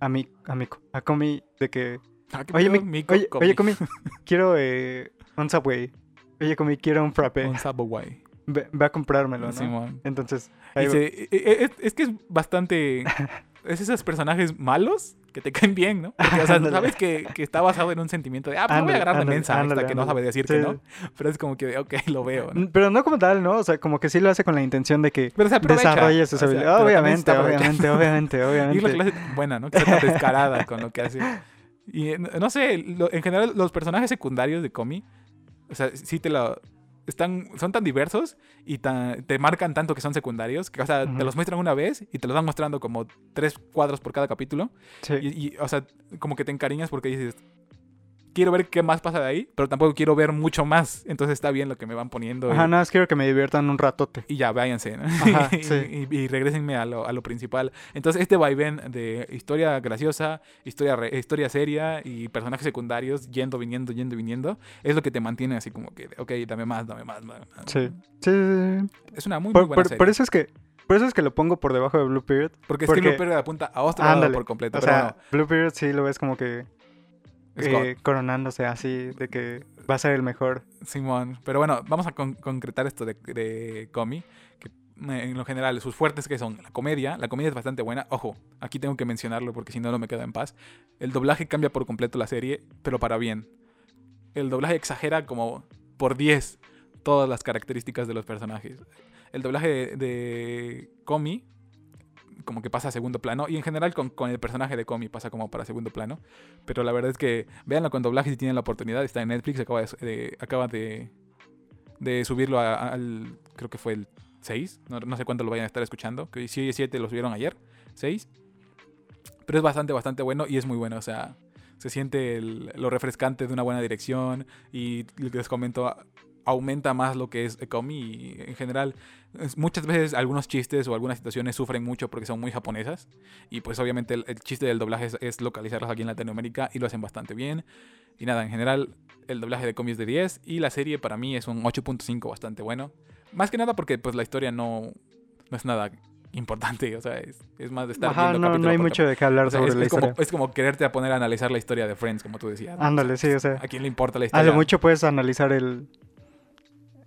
S2: a mi, a Miko, a Komi de que,
S1: Ah, ¿qué
S2: oye, Mi-
S1: Miko?
S2: oye,
S1: Komi.
S2: oye, Komi, [laughs] quiero eh, un Subway. Oye, Komi, quiero un frappe.
S1: Un Subway.
S2: Ve, ve a comprármelo, ¿no? Entonces.
S1: Se- e- e- es, es que es bastante. Es esos personajes malos que te caen bien, ¿no? Porque, o sea, [laughs] sabes que, que está basado en un sentimiento de, ah, pues voy a agarrar de
S2: ándale,
S1: mensa esta que no sabe decir
S2: Sí,
S1: que no. Pero es como que, ok, lo veo, ¿no?
S2: N- Pero no como tal, ¿no? O sea, como que sí lo hace con la intención de que desarrolle sus
S1: o sea,
S2: habilidades. obviamente,
S1: está aprovechando.
S2: obviamente, obviamente, [laughs]
S1: Y la
S2: obviamente.
S1: clase buena, ¿no? Que tan descarada con lo que hace. Y eh, no sé, lo- en general, los personajes secundarios de Komi, o sea, sí te lo. Están, son tan diversos y tan- te marcan tanto que son secundarios que, o sea, te los muestran una vez y te los van mostrando como tres cuadros por cada capítulo.
S2: Sí.
S1: Y, y, o sea, como que te encariñas porque dices, quiero ver qué más pasa de ahí, pero tampoco quiero ver mucho más. Entonces está bien lo que me van poniendo.
S2: Ajá,
S1: y,
S2: nada más quiero que me diviertan un ratote.
S1: y ya, váyanse. ¿no?
S2: Ajá,
S1: y, [laughs]
S2: sí.
S1: y, y regrésenme a lo, a lo principal. Entonces este vaivén de historia graciosa, historia, re- historia seria y personajes secundarios yendo, viniendo, yendo, viniendo, es lo que te mantiene así como que, ok, dame más, dame más. dame más.
S2: Sí. Sí, sí.
S1: Es una muy,
S2: Por,
S1: muy buena
S2: por-
S1: serie.
S2: por eso es que por eso es que lo pongo por debajo de Blue Period.
S1: porque es que Blue Period apunta a otro lado por completo.
S2: O
S1: pero
S2: sea, Blue Period sí lo ves como que eh, coronándose así, de que va a ser el mejor.
S1: Simón. Pero bueno, vamos a con- concretar esto de, de Comi. Que eh, en lo general, sus fuertes que son la comedia. La comedia es bastante buena. Ojo, aquí tengo que mencionarlo porque si no, no me queda en paz. El doblaje cambia por completo la serie, pero para bien. El doblaje exagera como por 10 todas las características de los personajes. El doblaje de, de Comi como que pasa a segundo plano. Y en general con, con el personaje de Comi pasa como para segundo plano. Pero la verdad es que véanlo con doblaje si tienen la oportunidad. Está en Netflix, acaba de, de- acaba de, de subirlo al, creo que fue el 6. No, no sé cuánto lo vayan a estar escuchando. Que si 7 lo subieron ayer. 6. Pero es bastante, bastante bueno y es muy bueno. O sea, se siente lo refrescante de una buena dirección. Y les comento, aumenta más lo que es Komi. Y en general, muchas veces algunos chistes o algunas situaciones sufren mucho porque son muy japonesas. Y pues obviamente el, el chiste del doblaje es, es localizarlos aquí en Latinoamérica y lo hacen bastante bien. Y nada, en general el doblaje de Komi es de 10 y la serie para mí es un 8.5 bastante bueno. Más que nada porque pues la historia no, no es nada importante, o sea, es, es más de estar
S2: Ajá,
S1: viendo
S2: no,
S1: capítulo
S2: no hay
S1: por
S2: mucho de qué hablar.
S1: O sea,
S2: sobre
S1: es,
S2: la
S1: es como,
S2: historia.
S1: es como quererte a poner a analizar la historia de Friends, como tú decías. ¿no?
S2: Ándale, sí, o sea,
S1: ¿A quién le importa la
S2: a
S1: historia?
S2: lo mucho puedes analizar el...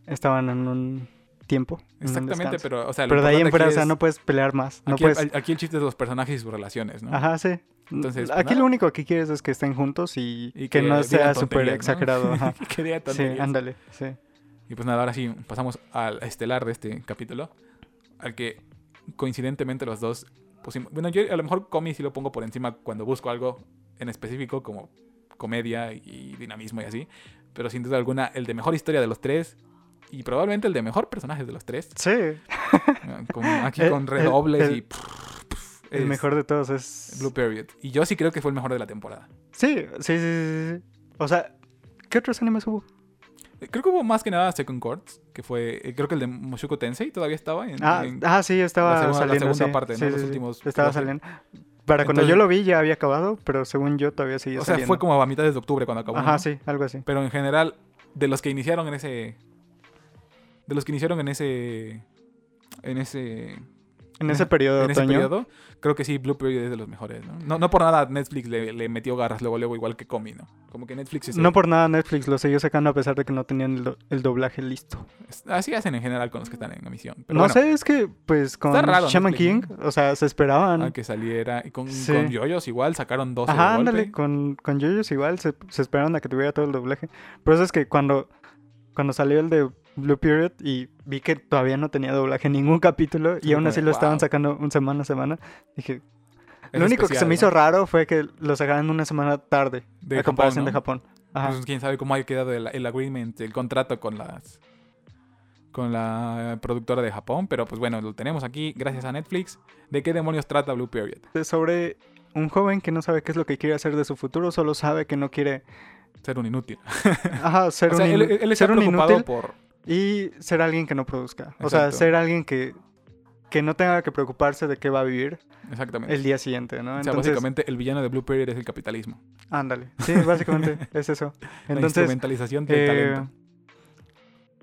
S2: Estaban en un tiempo.
S1: Exactamente, pero, o sea,
S2: Pero de ahí en fuera, o sea, no puedes pelear más. No
S1: aquí,
S2: puedes...
S1: aquí el chiste es de los personajes y sus relaciones, ¿no?
S2: Ajá, sí.
S1: Entonces, pues,
S2: Aquí
S1: nada.
S2: lo único que quieres es que estén juntos y,
S1: Y
S2: que, no
S1: digan
S2: sea súper
S1: ¿no?
S2: exagerado. Ajá. [laughs]
S1: que
S2: Sí, ándale, sí.
S1: Y pues nada, ahora sí, pasamos al estelar de este capítulo. Al que coincidentemente los dos pusimos. Bueno, yo a lo mejor Comi sí lo pongo por encima cuando busco algo en específico, como comedia y dinamismo y así. Pero sin duda alguna, el de mejor historia de los tres. Y probablemente el de mejor personajes de los tres.
S2: Sí, [laughs]
S1: eh, con- aquí
S2: El-
S1: con redobles
S2: el-
S1: y. pff, pff,
S2: el mejor de todos es...
S1: Blue Period. Y yo sí creo que fue el mejor de la temporada.
S2: Sí, sí, sí, sí, sí. O sea, ¿qué otros animes hubo?
S1: Eh, Creo que hubo más que nada Second Courts, que fue. eh, Creo que el de Mushoku Tensei todavía estaba en.
S2: Ah,
S1: en-
S2: ah, sí, estaba
S1: la segunda- la
S2: saliendo.
S1: segunda
S2: sí.
S1: parte, ¿no? Los últimos
S2: Estaba saliendo. Para cuando
S1: Entonces-
S2: yo lo vi ya había acabado, pero según yo todavía seguía
S1: o sea,
S2: saliendo.
S1: fue como a mitad de octubre cuando acabó.
S2: Ajá,
S1: ¿no?
S2: sí, algo así.
S1: Pero en general, de los que iniciaron en ese. De los que iniciaron en ese. En ese.
S2: En ese periodo
S1: en ese periodo, creo que sí, Blue Period es de los mejores, ¿no? No, no por nada Netflix le, le metió garras luego, luego, igual que Comi, ¿no? Como que Netflix es...
S2: No por nada Netflix lo siguió sacando a pesar de que no tenían el, do- el doblaje listo.
S1: Así hacen en general con los que están en emisión. Pero
S2: no
S1: bueno,
S2: sé, es que pues con
S1: raro
S2: Shaman King, o sea, se esperaban.
S1: a que saliera. Y con,
S2: Sí.
S1: con Yoyos igual sacaron 12 de
S2: Ajá,
S1: golpe.
S2: ándale, con, con JoJo's igual se, se esperaron a que tuviera todo el doblaje. Pero eso es que cuando, cuando salió el de Blue Period y vi que todavía no tenía doblaje en ningún capítulo y aún así lo estaban sacando un semana a semana, dije,
S1: Es
S2: lo único que se me
S1: ¿no?
S2: hizo raro fue que lo sacaran una semana tarde
S1: De
S2: a comparación
S1: ¿no?
S2: de Japón. Ajá.
S1: Pues quién sabe cómo haya quedado el, el agreement, el contrato con las con la productora de Japón, pero pues bueno, lo tenemos aquí gracias a Netflix. ¿De qué demonios trata Blue Period?
S2: Sobre un joven que no sabe qué es lo que quiere hacer de su futuro, solo sabe que no quiere
S1: Ser un inútil. [laughs]
S2: ajá, ser
S1: o sea,
S2: un,
S1: él,
S2: inu-
S1: él está
S2: ser un inútil
S1: por
S2: y ser alguien que no produzca. O sea, ser alguien que, que no tenga que preocuparse de qué va a vivir
S1: exactamente.
S2: el día siguiente, ¿no?
S1: o sea,
S2: Entonces,
S1: básicamente el villano de Blue Period es el capitalismo.
S2: ándale. Sí, básicamente [laughs] es eso.
S1: la
S2: Entonces,
S1: instrumentalización del
S2: eh,
S1: talento.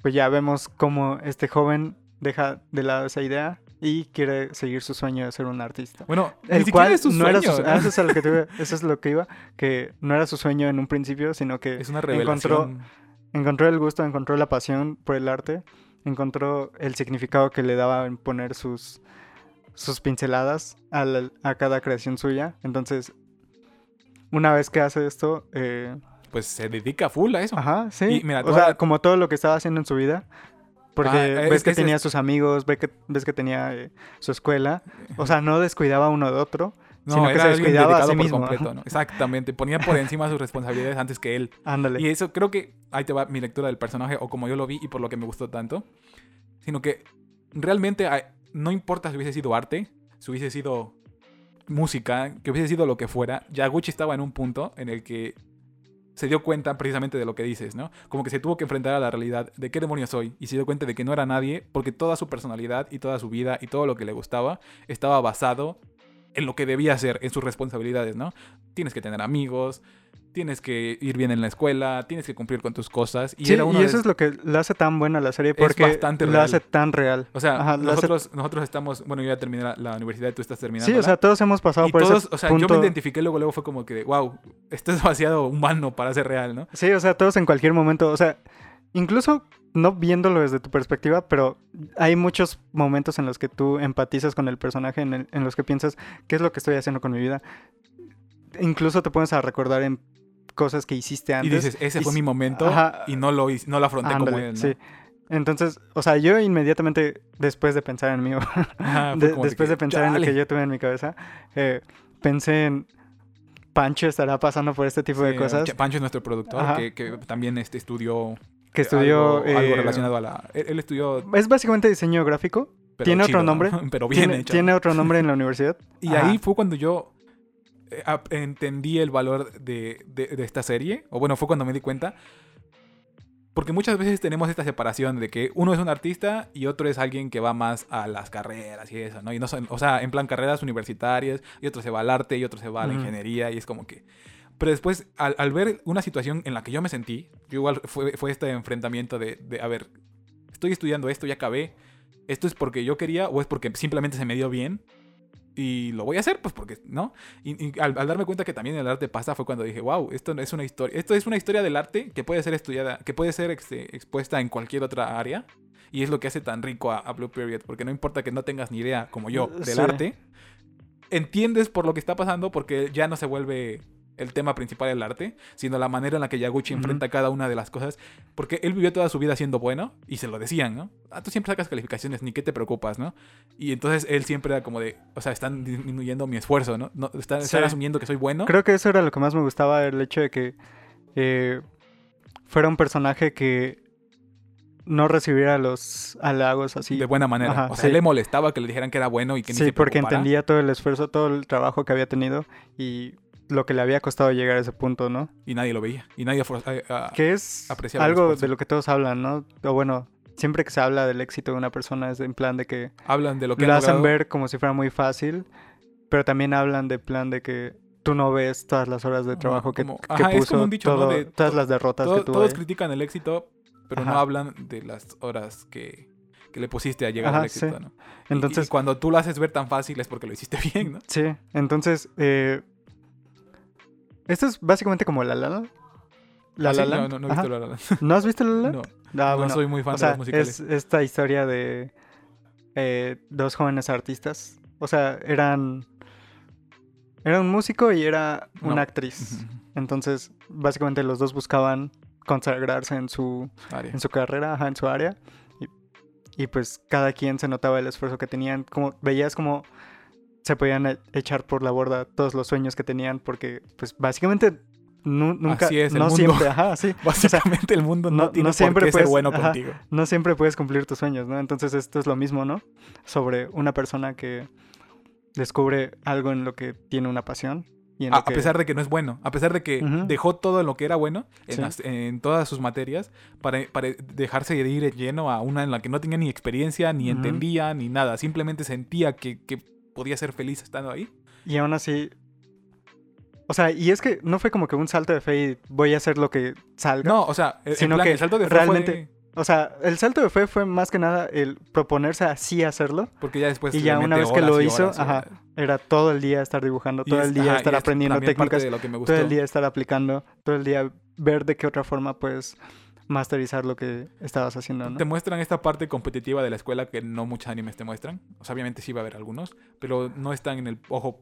S2: pues ya vemos cómo este joven deja de lado esa idea y quiere seguir su sueño de ser un artista.
S1: Bueno, ni
S2: El
S1: siquiera
S2: cual
S1: es su
S2: no era
S1: sueño,
S2: su,
S1: ¿eh?
S2: ah, eso, es a lo que iba- eso es lo que iba, que no era su sueño en un principio, sino que
S1: es una
S2: encontró, encontró el gusto, encontró la pasión por el arte, encontró el significado que le daba en poner sus, sus pinceladas a, la- a cada creación suya. Entonces, una vez que hace esto, eh,
S1: Pues se dedica full a eso.
S2: ajá, sí.
S1: Y mira,
S2: o sea, como todo lo que estaba haciendo en su vida. Porque
S1: Ah, es
S2: ves
S1: que
S2: tenía
S1: es-
S2: sus amigos, ves que, ves que tenía eh, su escuela. O sea, no descuidaba uno de otro.
S1: No,
S2: sino que
S1: era
S2: se descuidaba a sí
S1: por
S2: mismo.
S1: completo, ¿no? Exactamente. Ponía por encima sus responsabilidades antes que él.
S2: Ándale.
S1: Y eso creo que ahí te va mi lectura del personaje o como yo lo vi y por lo que me gustó tanto. Sino que realmente no importa si hubiese sido arte, si hubiese sido música, que hubiese sido lo que fuera, Yaguchi estaba en un punto en el que se dio cuenta precisamente de lo que dices, ¿no? Como que se tuvo que enfrentar a la realidad de qué demonios soy y se dio cuenta de que no era nadie porque toda su personalidad y toda su vida y todo lo que le gustaba estaba basado en lo que debía hacer, en sus responsabilidades, ¿no? Tienes que tener amigos, tienes que ir bien en la escuela, tienes que cumplir con tus cosas. Y
S2: sí,
S1: era uno
S2: y
S1: de-
S2: eso es lo que le hace tan buena la serie porque
S1: bastante real.
S2: hace tan real.
S1: O sea,
S2: Ajá, lo hace-
S1: nosotros, nosotros estamos, bueno, yo ya terminé la, la universidad, tú estás terminando.
S2: Sí, o sea, todos hemos pasado
S1: y
S2: por
S1: todos,
S2: ese
S1: o sea,
S2: punto.
S1: yo me identifiqué luego, luego fue como que, wow, esto es demasiado humano para ser real, ¿no?
S2: Sí, o sea, todos en cualquier momento, o sea, incluso no viéndolo desde tu perspectiva, pero hay muchos momentos en los que tú empatizas con el personaje, en, el- en los que piensas, ¿qué es lo que estoy haciendo con mi vida? Incluso te pones a recordar en cosas que hiciste
S1: Y
S2: antes.
S1: dices, ese
S2: y
S1: fue mi momento
S2: Ajá.
S1: y no lo, hice- no lo afronté como
S2: Ándale,
S1: él, ¿no?
S2: sí. Entonces, o sea, yo inmediatamente, después de pensar en mí, [laughs] de-
S1: como
S2: después de,
S1: que,
S2: pensar en lo que yo tuve en mi cabeza, eh, pensé en Pancho estará pasando por este tipo de cosas.
S1: Ch- Pancho es nuestro productor, que también este, estudió
S2: Que estudió...
S1: algo, algo
S2: eh,
S1: relacionado a la... Él, él estudió...
S2: Es básicamente diseño gráfico. ¿tiene otro nombre? [laughs]
S1: pero bien
S2: Tiene,
S1: hecho.
S2: tiene otro nombre en la universidad. [laughs]
S1: Y
S2: Ajá.
S1: ahí fue cuando yo eh, entendí el valor de, de- de esta serie. O bueno, fue cuando me di cuenta. Porque muchas veces tenemos esta separación de que uno es un artista y otro es alguien que va más a las carreras y eso, ¿no? Y no son, o sea, en plan carreras universitarias, y otro se va al arte y otro se va a la ingeniería, y es como que. Pero después, al, al ver una situación en la que yo me sentí, yo igual fue, fue este enfrentamiento de, de, a ver, estoy estudiando esto, ya acabé, ¿esto es porque yo quería o es porque simplemente se me dio bien? Y lo voy a hacer, pues porque, ¿no? Y, y al, al darme cuenta que también el arte pasa fue cuando dije, wow, esto es una historia, esto es una historia del arte que puede ser estudiada, que puede ser este, expuesta en cualquier otra área. Y es lo que hace tan rico a, a Blue Period, porque no importa que no tengas ni idea, como yo, del
S2: Sí.
S1: arte, entiendes por lo que está pasando porque ya no se vuelve el tema principal del arte, sino la manera en la que Yaguchi enfrenta cada una de las cosas, porque él vivió toda su vida siendo bueno y se lo decían, ¿no? Ah, tú siempre sacas calificaciones, ni qué te preocupas, ¿no? Y entonces él siempre era como de, o sea, están disminuyendo mi esfuerzo, ¿no? no están, asumiendo que soy bueno.
S2: Creo que eso era lo que más me gustaba, el hecho de que eh, fuera un personaje que no recibiera los halagos así.
S1: de buena manera.
S2: Ajá,
S1: o sea,
S2: sí.
S1: le molestaba que le dijeran que era bueno y que ni
S2: Sí,
S1: se
S2: porque entendía todo el esfuerzo, todo el trabajo que había tenido y lo que le había costado llegar a ese punto, ¿no?
S1: Y nadie lo veía. Y nadie... eh, ah,
S2: Que es
S1: apreciaba
S2: algo de lo que todos hablan, ¿no? O bueno, siempre que se habla del éxito de una persona es en plan de que
S1: hablan de lo que
S2: lo hacen
S1: logrado.
S2: ver como si fuera muy fácil, pero también hablan de plan de que tú no ves todas las horas de
S1: Ajá,
S2: trabajo que,
S1: como-
S2: que
S1: ajá, es
S2: puso,
S1: como un dicho, ¿no? de
S2: todas
S1: to-
S2: las derrotas
S1: Todo-
S2: que tuvo.
S1: todos critican el éxito, pero no
S2: Ajá.
S1: hablan de las horas que, que le pusiste a llegar
S2: Ajá,
S1: al éxito,
S2: sí.
S1: ¿no? Y-
S2: Entonces,
S1: y, cuando tú lo haces ver tan fácil es porque lo hiciste [laughs] bien, ¿no?
S2: sí, entonces, eh, esto es básicamente como La La. La
S1: Ah, sí,
S2: La
S1: no, no, no he visto La La. [laughs]
S2: ¿No has visto La La?
S1: No,
S2: Ah,
S1: no soy muy fan
S2: O
S1: de los musicales.
S2: es esta historia de eh, dos jóvenes artistas. O sea, eran. Era un músico y era una
S1: No.
S2: actriz. Entonces, básicamente los dos buscaban consagrarse en su,
S1: Área.
S2: en su carrera, ajá, en su área. Y, y, pues cada quien se notaba el esfuerzo que tenían. Como veías como se podían e- echar por la borda todos los sueños que tenían. Porque, pues, básicamente nu- nunca.
S1: Así es el
S2: no
S1: mundo.
S2: siempre, ajá, sí. [laughs]
S1: Básicamente el mundo no,
S2: no-
S1: tiene
S2: no
S1: por
S2: siempre
S1: ser
S2: puedes-
S1: bueno
S2: ajá.
S1: contigo.
S2: no siempre puedes cumplir tus sueños, ¿no? Entonces esto es lo mismo, ¿no? Sobre una persona que descubre algo en lo que tiene una pasión. Y en
S1: A,
S2: lo
S1: a
S2: que...
S1: pesar de que no es bueno, a pesar de que dejó todo en lo que era bueno en,
S2: Sí.
S1: las- en todas sus materias para, para dejarse de ir lleno a una en la que no tenía ni experiencia, ni entendía, ni nada. Simplemente sentía que, que podía ser feliz estando ahí.
S2: Y aún así... O sea, y es que no fue como que un salto de fe y voy a hacer lo que salga.
S1: No, o sea, el,
S2: Sino
S1: plan,
S2: que
S1: el salto de fe fue
S2: realmente-
S1: de-
S2: O sea, el salto de fe fue más que nada el proponerse así hacerlo.
S1: porque ya después
S2: y ya una vez que lo hizo,
S1: horas
S2: ajá. Era todo el día estar dibujando, todo
S1: es-
S2: el día
S1: ajá,
S2: estar
S1: es
S2: aprendiendo técnicas, todo el día estar aplicando, todo el día ver de qué otra forma puedes masterizar lo que estabas haciendo, ¿no?
S1: Te muestran esta parte competitiva de la escuela que no muchos animes te muestran. O sea, obviamente sí va a haber algunos, pero no están en el ojo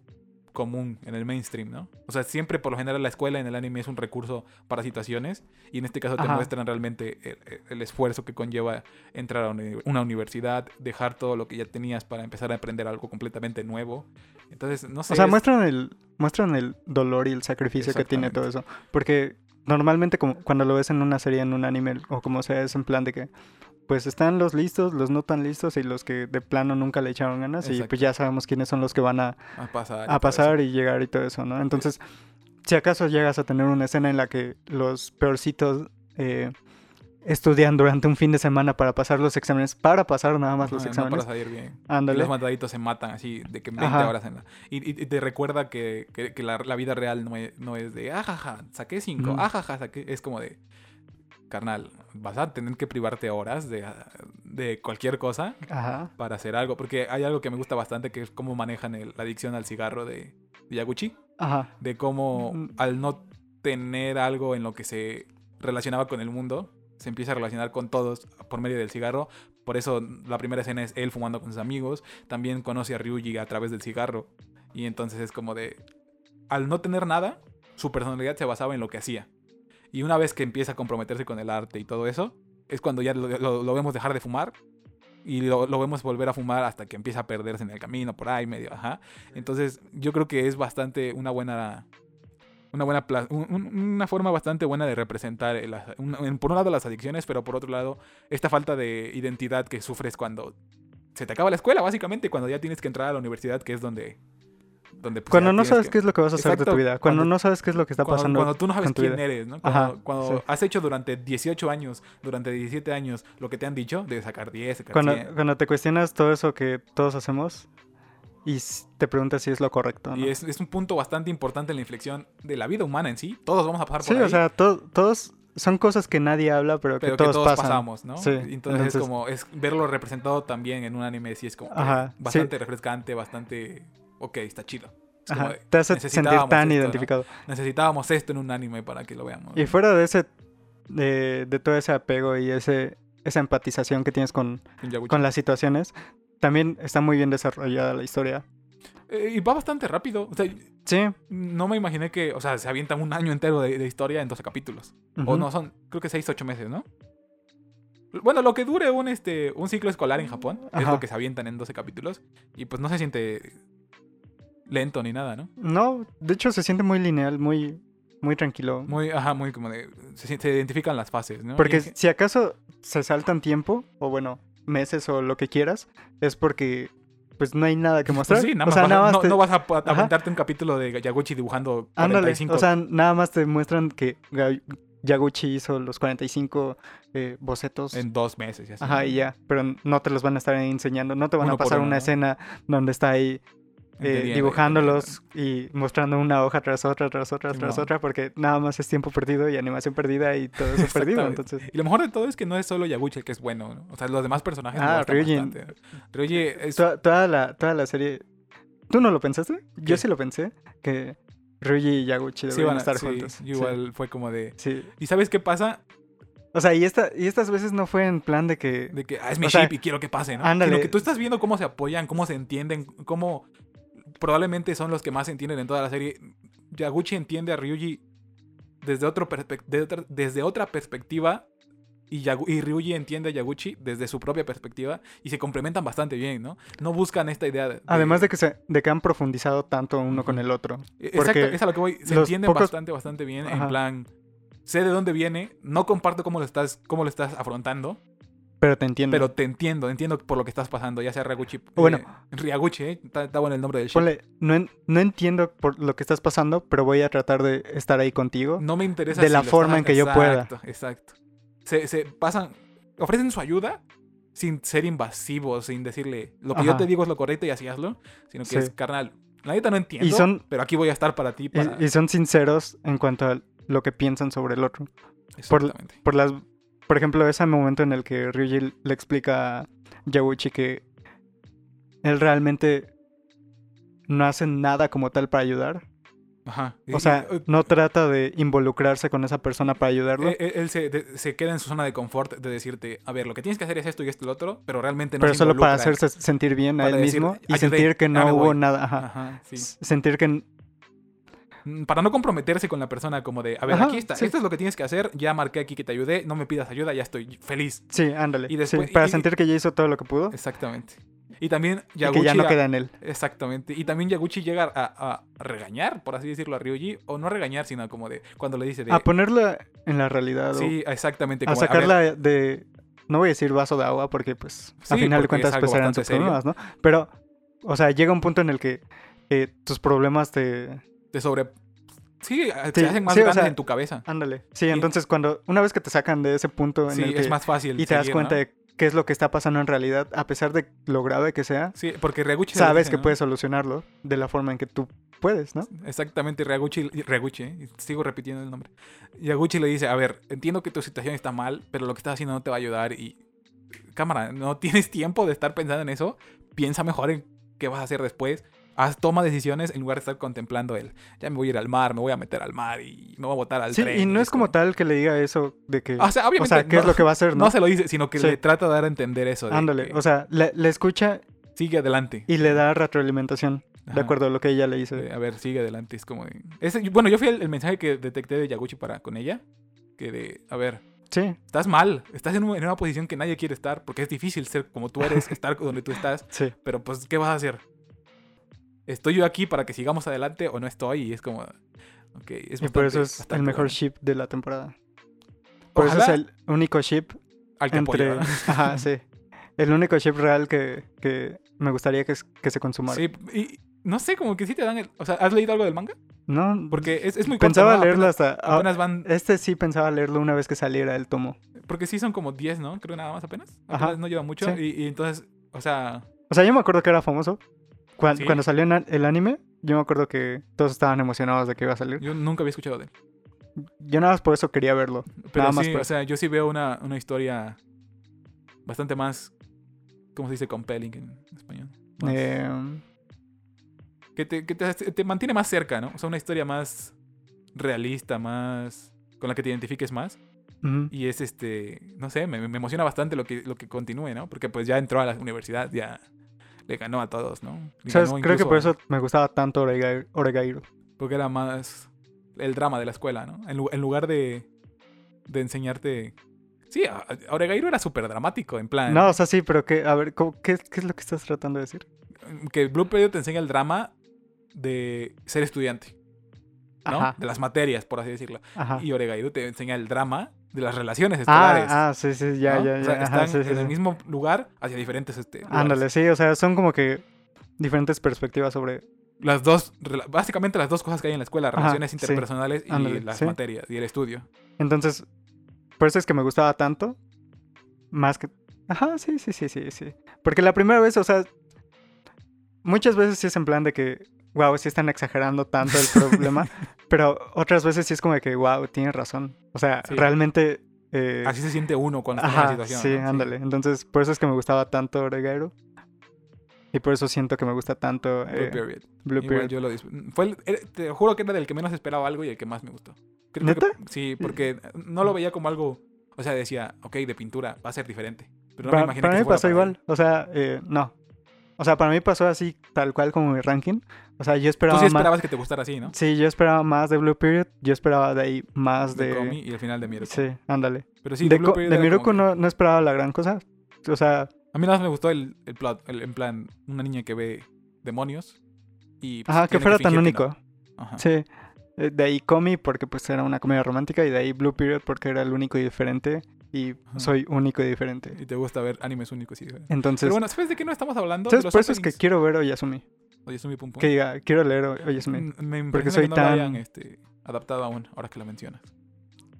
S1: común, en el mainstream, ¿no? O sea, siempre por lo general la escuela en el anime es un recurso para situaciones y en este caso te
S2: Ajá.
S1: muestran realmente el, el esfuerzo que conlleva entrar a una universidad, dejar todo lo que ya tenías para empezar a aprender algo completamente nuevo. Entonces, no sé.
S2: O sea,
S1: es-
S2: muestran el, muestran el dolor y el sacrificio que tiene todo eso. Porque normalmente como cuando lo ves en una serie, en un anime o como sea, es en plan de que pues están los listos, los no tan listos y los que de plano nunca le echaron ganas y pues ya sabemos quiénes son los que van a,
S1: a pasar. y
S2: a pasar y llegar y todo eso, ¿no? Entonces, si acaso llegas a tener una escena en la que los peorcitos eh, estudian durante un fin de semana para pasar los exámenes, para pasar nada más los
S1: Ajá, no
S2: exámenes,
S1: para salir bien. Y
S2: ándale.
S1: los mataditos se matan así, de que 20
S2: Ajá.
S1: horas en la... Y, y- y te recuerda que, que- que la, la vida real no es, no es de, ajaja, saqué 5,
S2: Ujú.
S1: ajaja, saqué... Es como de, carnal, vas a tener que privarte horas de, de cualquier cosa
S2: Ajá.
S1: para hacer algo. Porque hay algo que me gusta bastante, que es cómo manejan el- la adicción al cigarro de, de Yaguchi.
S2: Ajá.
S1: De cómo
S2: Mm.
S1: al no tener algo en lo que se relacionaba con el mundo, se empieza a relacionar con todos por medio del cigarro. Por eso la primera escena es él fumando con sus amigos. También conoce a Ryuji a través del cigarro. Y entonces es como de... Al no tener nada, su personalidad se basaba en lo que hacía. Y una vez que empieza a comprometerse con el arte y todo eso, es cuando ya lo, vemos dejar de fumar. Y lo, lo vemos volver a fumar hasta que empieza a perderse en el camino, por ahí medio, ajá. Entonces, yo creo que es bastante una buena. Una buena pla- un- un- una forma bastante buena de representar un- por un lado las adicciones, pero por otro lado esta falta de identidad que sufres cuando se te acaba la escuela, básicamente, cuando ya tienes que entrar a la universidad, que es donde. donde pues,
S2: Cuando no sabes
S1: que-
S2: qué es lo que vas a hacer de tu vida, cuando,
S1: cuando-
S2: no sabes qué es lo que está
S1: cuando,
S2: pasando.
S1: cuando tú no sabes quién
S2: vida.
S1: eres, ¿no?
S2: Ajá,
S1: Cuando, cuando
S2: sí.
S1: has hecho durante 18 años, durante 17 años, lo que te han dicho de sacar 10, sacar
S2: Cuando,
S1: 100.
S2: cuando te cuestionas todo eso que todos hacemos y te preguntas si es lo correcto, ¿no?
S1: Y es, es un punto bastante importante en la inflexión de la vida humana en sí. Todos vamos a pasar por
S2: Sí,
S1: ahí.
S2: o sea, to- todos son cosas que nadie habla, pero que
S1: pero que
S2: todos,
S1: todos pasamos, ¿no?
S2: Sí,
S1: Entonces,
S2: entonces-
S1: es como es verlo representado también en un anime sí es como
S2: sí.
S1: bastante refrescante, bastante ok, está chido. Es
S2: Ajá, te hace sentir tan
S1: esto, ¿no?
S2: identificado.
S1: Necesitábamos esto en un anime para que lo veamos.
S2: Y fuera de ese, de, de todo ese apego y ese, esa empatización que tienes con,
S1: con
S2: las situaciones, también está muy bien desarrollada la historia.
S1: Eh, y va bastante rápido. O sea,
S2: Sí.
S1: no me imaginé que, o sea, se avientan un año entero de, de historia en 12 capítulos. O no, son, creo que 6, 8 meses, ¿no? Bueno, lo que dure un, este, un ciclo escolar en Japón es lo que se avientan en 12 capítulos. Y pues no se siente lento ni nada, ¿no?
S2: No, de hecho se siente muy lineal, muy, muy tranquilo.
S1: Muy, ajá, muy como de. Se, se identifican las fases, ¿no?
S2: Porque
S1: Y
S2: si acaso se saltan tiempo, o bueno, meses o lo que quieras, es porque pues no hay nada que mostrar.
S1: Sí, nada
S2: o
S1: más
S2: sea,
S1: vas a-
S2: nada más
S1: no,
S2: te-
S1: no vas a aventarte un capítulo de Yaguchi dibujando
S2: Ándale,
S1: 45.
S2: o sea, nada más te muestran que Yaguchi hizo los 45 eh, bocetos.
S1: en dos meses. y así,
S2: Ajá, y ya, pero no te los van a estar enseñando, no te van
S1: Uno
S2: a pasar una escena donde está ahí eh, dibujándolos y mostrando una hoja tras otra, tras otra, tras
S1: Simón.
S2: otra, porque nada más es tiempo perdido y animación perdida y todo eso perdido. Entonces,
S1: Y lo mejor de todo es que no es solo Yaguchi el que es bueno, ¿no? O sea, los demás personajes
S2: Ah, Ryujin.
S1: bastante. Ryuji es...
S2: toda, toda la, toda la serie. ¿Tú no lo pensaste? Yo
S1: ¿Qué?
S2: sí lo pensé, que Ryuji y Yaguchi
S1: sí,
S2: deberían
S1: van a-
S2: estar
S1: sí,
S2: juntos.
S1: yo igual fue como de...
S2: Sí. sí.
S1: ¿Y sabes qué pasa?
S2: O sea, y, esta, y estas veces no fue en plan de que...
S1: De que ah, es mi
S2: O sea,
S1: ship y quiero que pase, ¿no?
S2: ándale.
S1: Sino que tú estás viendo cómo se apoyan, cómo se entienden, cómo probablemente son los que más entienden en toda la serie. Yaguchi entiende a Ryuji desde, otro de otra, desde otra perspectiva y, Yagu- y Ryuji entiende a Yaguchi desde su propia perspectiva y se complementan bastante bien, ¿no? No buscan esta idea de...
S2: Además de que, se, de que han profundizado tanto uno con el otro.
S1: Exacto,
S2: porque
S1: es a lo que voy. Se entienden
S2: pocos-
S1: bastante, bastante bien. En plan, sé de dónde viene, no comparto cómo lo estás, cómo lo estás afrontando,
S2: Pero te entiendo.
S1: pero te entiendo, entiendo por lo que estás pasando, ya sea Ryaguchi.
S2: Bueno.
S1: eh, Ryaguchi, ¿eh? Está, está bueno el nombre del.
S2: Ponle, no, en- no entiendo por lo que estás pasando, pero voy a tratar de estar ahí contigo.
S1: No me interesa.
S2: de
S1: si
S2: la forma
S1: estás-
S2: en que yo pueda.
S1: Exacto, exacto. Se, se pasan, ofrecen su ayuda sin ser invasivos, sin decirle lo que yo te digo es lo correcto y así hazlo, sino que
S2: Sí.
S1: es carnal. La neta no entiendo,
S2: son-
S1: pero aquí voy a estar para ti.
S2: Y-
S1: Para...
S2: Y, son sinceros en cuanto a lo que piensan sobre el otro. por-
S1: Exactamente.
S2: Por las por ejemplo, ese momento en el que Ryuji le explica a Yaguchi que él realmente no hace nada como tal para ayudar.
S1: Ajá.
S2: O sea,
S1: eh,
S2: no trata de involucrarse con esa persona para ayudarlo.
S1: Él, él- él se, de- se queda en su zona de confort de decirte, a ver, lo que tienes que hacer es esto y esto y lo otro, pero realmente no
S2: pero
S1: se
S2: solo para hacerse sentir bien a él
S1: decir,
S2: mismo y
S1: "Ayudé,
S2: sentir que no hubo
S1: voy".
S2: nada. Ajá.
S1: Ajá, sí.
S2: Sentir que
S1: Para no comprometerse con la persona como de, a ver,
S2: Ajá,
S1: aquí está,
S2: sí.
S1: esto es lo que tienes que hacer, ya marqué aquí que te ayudé, no me pidas ayuda, ya estoy feliz.
S2: Sí, ándale.
S1: Y
S2: sí,
S1: después-
S2: para
S1: y-
S2: sentir que ya hizo todo lo que pudo
S1: Exactamente. Y también
S2: y
S1: Yaguchi...
S2: que ya no
S1: a-
S2: queda en él.
S1: Exactamente. Y también Yaguchi llega a, a regañar, por así decirlo, a Ryuji. O no regañar, sino como de... Cuando le dice de...
S2: A ponerla en la realidad.
S1: sí, exactamente.
S2: a
S1: como,
S2: sacarla de... No voy a decir vaso de agua porque pues a
S1: Sí,
S2: final de cuentas pues eran sus
S1: serio.
S2: problemas, ¿no? Pero, o sea, llega un punto en el que eh, tus problemas te...
S1: de sobre... Sí,
S2: Sí,
S1: se hacen más
S2: sí, o
S1: grandes
S2: sea,
S1: en tu cabeza.
S2: Ándale. Sí, entonces cuando... Una vez que te sacan de ese punto en
S1: Sí,
S2: el que...
S1: es más fácil
S2: y te das cuenta
S1: ¿no?
S2: de qué es lo que está pasando en realidad, a pesar de lo grave que sea,
S1: Sí, porque lo
S2: sabes
S1: dice,
S2: que
S1: ¿no?
S2: puedes solucionarlo de la forma en que tú puedes, ¿no?
S1: Exactamente, Ryaguchi... Ryaguchi, ¿eh? sigo repitiendo el nombre. Yaguchi le dice, a ver, entiendo que tu situación está mal, pero lo que estás haciendo no te va a ayudar y... Cámara, no tienes tiempo de estar pensando en eso. Piensa mejor en qué vas a hacer después. Toma decisiones en lugar de estar contemplando el, ya me voy a ir al mar, me voy a meter al mar y me voy a botar al
S2: Sí,
S1: tren.
S2: y no es como
S1: tal
S2: que le diga eso de que...
S1: O sea,
S2: o
S1: obviamente.
S2: sea, ¿qué
S1: no,
S2: es lo que va a hacer, [laughs] no?
S1: no se lo dice, sino que
S2: Sí.
S1: le trata de dar a entender eso.
S2: Ándale, o sea, le, le escucha
S1: sigue adelante.
S2: y le da retroalimentación de acuerdo a lo que ella le dice.
S1: De, a ver, sigue adelante. Es como. de- ese- bueno, yo fui el, el mensaje que detecté de Yaguchi para con ella. Que de, a ver,
S2: Sí,
S1: estás mal. Estás en una posición que nadie quiere estar. Porque es difícil ser como tú eres, [laughs] estar donde tú estás.
S2: sí.
S1: Pero pues, ¿qué vas a hacer? ¿Estoy yo aquí para que sigamos adelante o no estoy? Y es como. Ok, es
S2: Y por
S1: bastante-
S2: eso es el
S1: bastante
S2: mejor
S1: bueno.
S2: ship de la temporada. Por eso
S1: Ojalá
S2: es el único ship
S1: al que
S2: entre... [laughs] Ajá, sí. El único ship real que, que me gustaría que, que se consumara.
S1: Sí, y no sé, como que sí te dan el... O sea, ¿has leído algo del manga?
S2: No,
S1: Porque es, es muy corto,
S2: pensaba
S1: ¿no?
S2: leerlo
S1: Apenas-
S2: hasta... ah,
S1: Apenas van...
S2: Este sí pensaba leerlo una vez que saliera el tomo.
S1: Porque sí son como 10, ¿no? Creo nada más apenas.
S2: Ajá,
S1: no lleva mucho.
S2: sí.
S1: Y, y entonces, o sea...
S2: O sea, yo me acuerdo que era famoso. Cuando salió el anime, yo me acuerdo que todos estaban emocionados de que iba a salir.
S1: Yo nunca había escuchado de él.
S2: Yo nada más por eso quería verlo.
S1: Pero
S2: Nada más por
S1: o sea, yo sí veo una, una historia bastante más... ¿Cómo se dice? Compelling en español. Más-
S2: Eh,
S1: que te, que te, te mantiene más cerca, ¿no? O sea, una historia más realista, más... Con la que te identifiques más. Y es este, no sé, me, me emociona bastante lo que, lo que continúe, ¿no? Porque pues ya entró a la universidad, ya le ganó a todos, ¿no?
S2: ¿Sabes? Creo que por eso me gustaba tanto Oregai- Oregairu.
S1: Porque era más el drama de la escuela, ¿no? En, lu- en lugar de, de enseñarte... Sí, Oregairu era súper dramático, en plan...
S2: No, o sea, sí, pero que, a ver, ¿cómo- qué, ¿qué es lo que estás tratando de decir?
S1: Que Blue Period te enseña el drama de ser estudiante, ¿no? De las materias, por así decirlo.
S2: ajá.
S1: Y Oregairu te enseña el drama de las relaciones
S2: Ah,
S1: escolares.
S2: ah, sí, sí, ya,
S1: ¿no?
S2: ya,
S1: O
S2: ya.
S1: sea, están
S2: sí,
S1: en el
S2: sí.
S1: mismo lugar hacia diferentes este.
S2: Ándale, sí, o sea, son como que diferentes perspectivas sobre...
S1: las dos, básicamente las dos cosas que hay en la escuela, relaciones interpersonales y
S2: Ándale,
S1: las materias y el estudio.
S2: Entonces, por eso es que me gustaba tanto. Más que... Ajá, sí, sí, sí, sí, sí. Porque la primera vez, o sea... muchas veces sí es en plan de que, wow, sí están exagerando tanto el [laughs] problema, pero otras veces sí es como de que, wow, tienes razón. O sea,
S1: Sí.
S2: realmente... eh,
S1: Así se siente uno cuando está en
S2: Ajá,
S1: la situación.
S2: sí,
S1: ¿no?
S2: ándale. Entonces, por eso es que me gustaba tanto Oregairu. Y por eso siento que me gusta tanto
S1: Blue
S2: eh,
S1: Period.
S2: Blue Period.
S1: yo lo Fue el- te juro que era del que menos esperaba algo y el que más me gustó. Creo
S2: ¿Neta?
S1: que- sí, porque no lo veía como algo. O sea, decía, ok, de pintura, va a ser diferente. Pero no me imaginé
S2: para
S1: que
S2: mí
S1: fuera
S2: pasó
S1: para
S2: igual.
S1: él.
S2: O sea, eh, no. O sea, para mí pasó así, tal cual como mi ranking. O sea, yo
S1: Tú
S2: esperaba
S1: sí
S2: más.
S1: esperabas que te gustara así, ¿no?
S2: Sí, yo esperaba más de Blue Period. Yo esperaba de ahí más
S1: De
S2: de.
S1: Komi y el final de Miruko.
S2: Sí, ándale.
S1: Pero sí,
S2: de
S1: Blue
S2: Co-
S1: Period
S2: de
S1: como
S2: no, no esperaba la gran cosa. O sea,
S1: A mí nada más me gustó el, el plot. el- en plan, una niña que ve demonios. Y, pues,
S2: ajá, que fuera tan único.
S1: no. Ajá.
S2: Sí. Eh, De ahí Komi porque pues era una comedia romántica y de ahí Blue Period porque era el único y diferente y
S1: Ajá.
S2: soy único y diferente.
S1: Y te gusta ver animes únicos y diferentes.
S2: Entonces,
S1: Pero bueno, ¿sabes de qué no estamos hablando?
S2: ¿sabes?
S1: Los
S2: por eso es que quiero ver Oyasumi.
S1: Oyasumi Pum Pum.
S2: Que diga, quiero leer Oyasumi.
S1: Mm, Me
S2: porque
S1: que
S2: soy
S1: no
S2: tan-
S1: lo hayan este, adaptado aún, ahora que lo mencionas.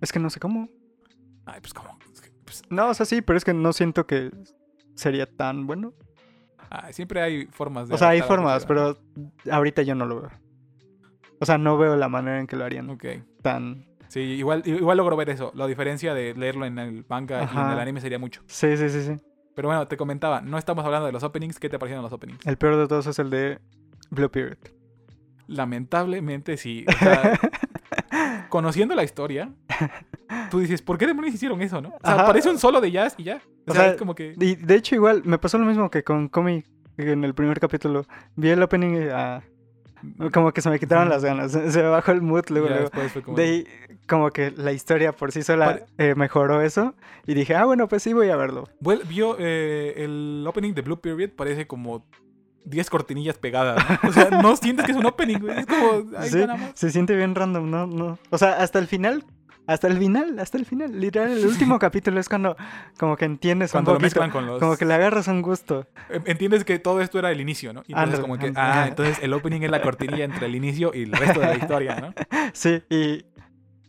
S2: Es que no sé cómo.
S1: Ay, pues cómo. Es que, pues,
S2: No, o sea, sí, pero es que no siento que sería tan bueno.
S1: ay, siempre hay formas de.
S2: O sea, hay
S1: que
S2: formas, pero ahorita yo no lo veo. O sea, no veo la manera en que lo harían tan...
S1: Sí, igual, igual logro ver eso. La diferencia de leerlo en el manga y en
S2: Ajá.
S1: el anime sería mucho.
S2: Sí, sí, sí, sí.
S1: Pero bueno, te comentaba, no estamos hablando de los openings. ¿Qué te parecieron los openings?
S2: El peor de todos es el de Blue Period.
S1: Lamentablemente sí. O sea, [laughs] conociendo la historia, tú dices, ¿por qué demonios hicieron eso, no? O sea,
S2: Ajá.
S1: parece un solo de jazz y ya. O,
S2: O
S1: sea,
S2: sea,
S1: es como que.
S2: Y de hecho igual, me pasó lo mismo que con Komi en el primer capítulo. Vi el opening y ah, como que se me quitaron las ganas. [laughs] Se me bajó el mood luego, luego.
S1: como
S2: De ahí, como que la historia por sí sola eh, mejoró eso. Y dije, ah, bueno, pues sí, voy a verlo.
S1: Vuel- vio eh, el opening de Blue Period, parece como 10 cortinillas pegadas. ¿no? O sea, no sientes que es un opening. Es como. Ahí [laughs]
S2: Sí, se siente bien random, ¿no? no O sea, hasta el final, hasta el final, hasta el final. Literal, el último [laughs] capítulo es cuando como que entiendes
S1: Cuando
S2: un
S1: lo
S2: poquito.
S1: mezclan con los.
S2: Como que le agarras un gusto.
S1: em- Entiendes que todo esto era el inicio, ¿no? Y entonces, como que. Ah, entonces el opening es la cortinilla entre el inicio y el resto de la historia, ¿no? [laughs]
S2: Sí, y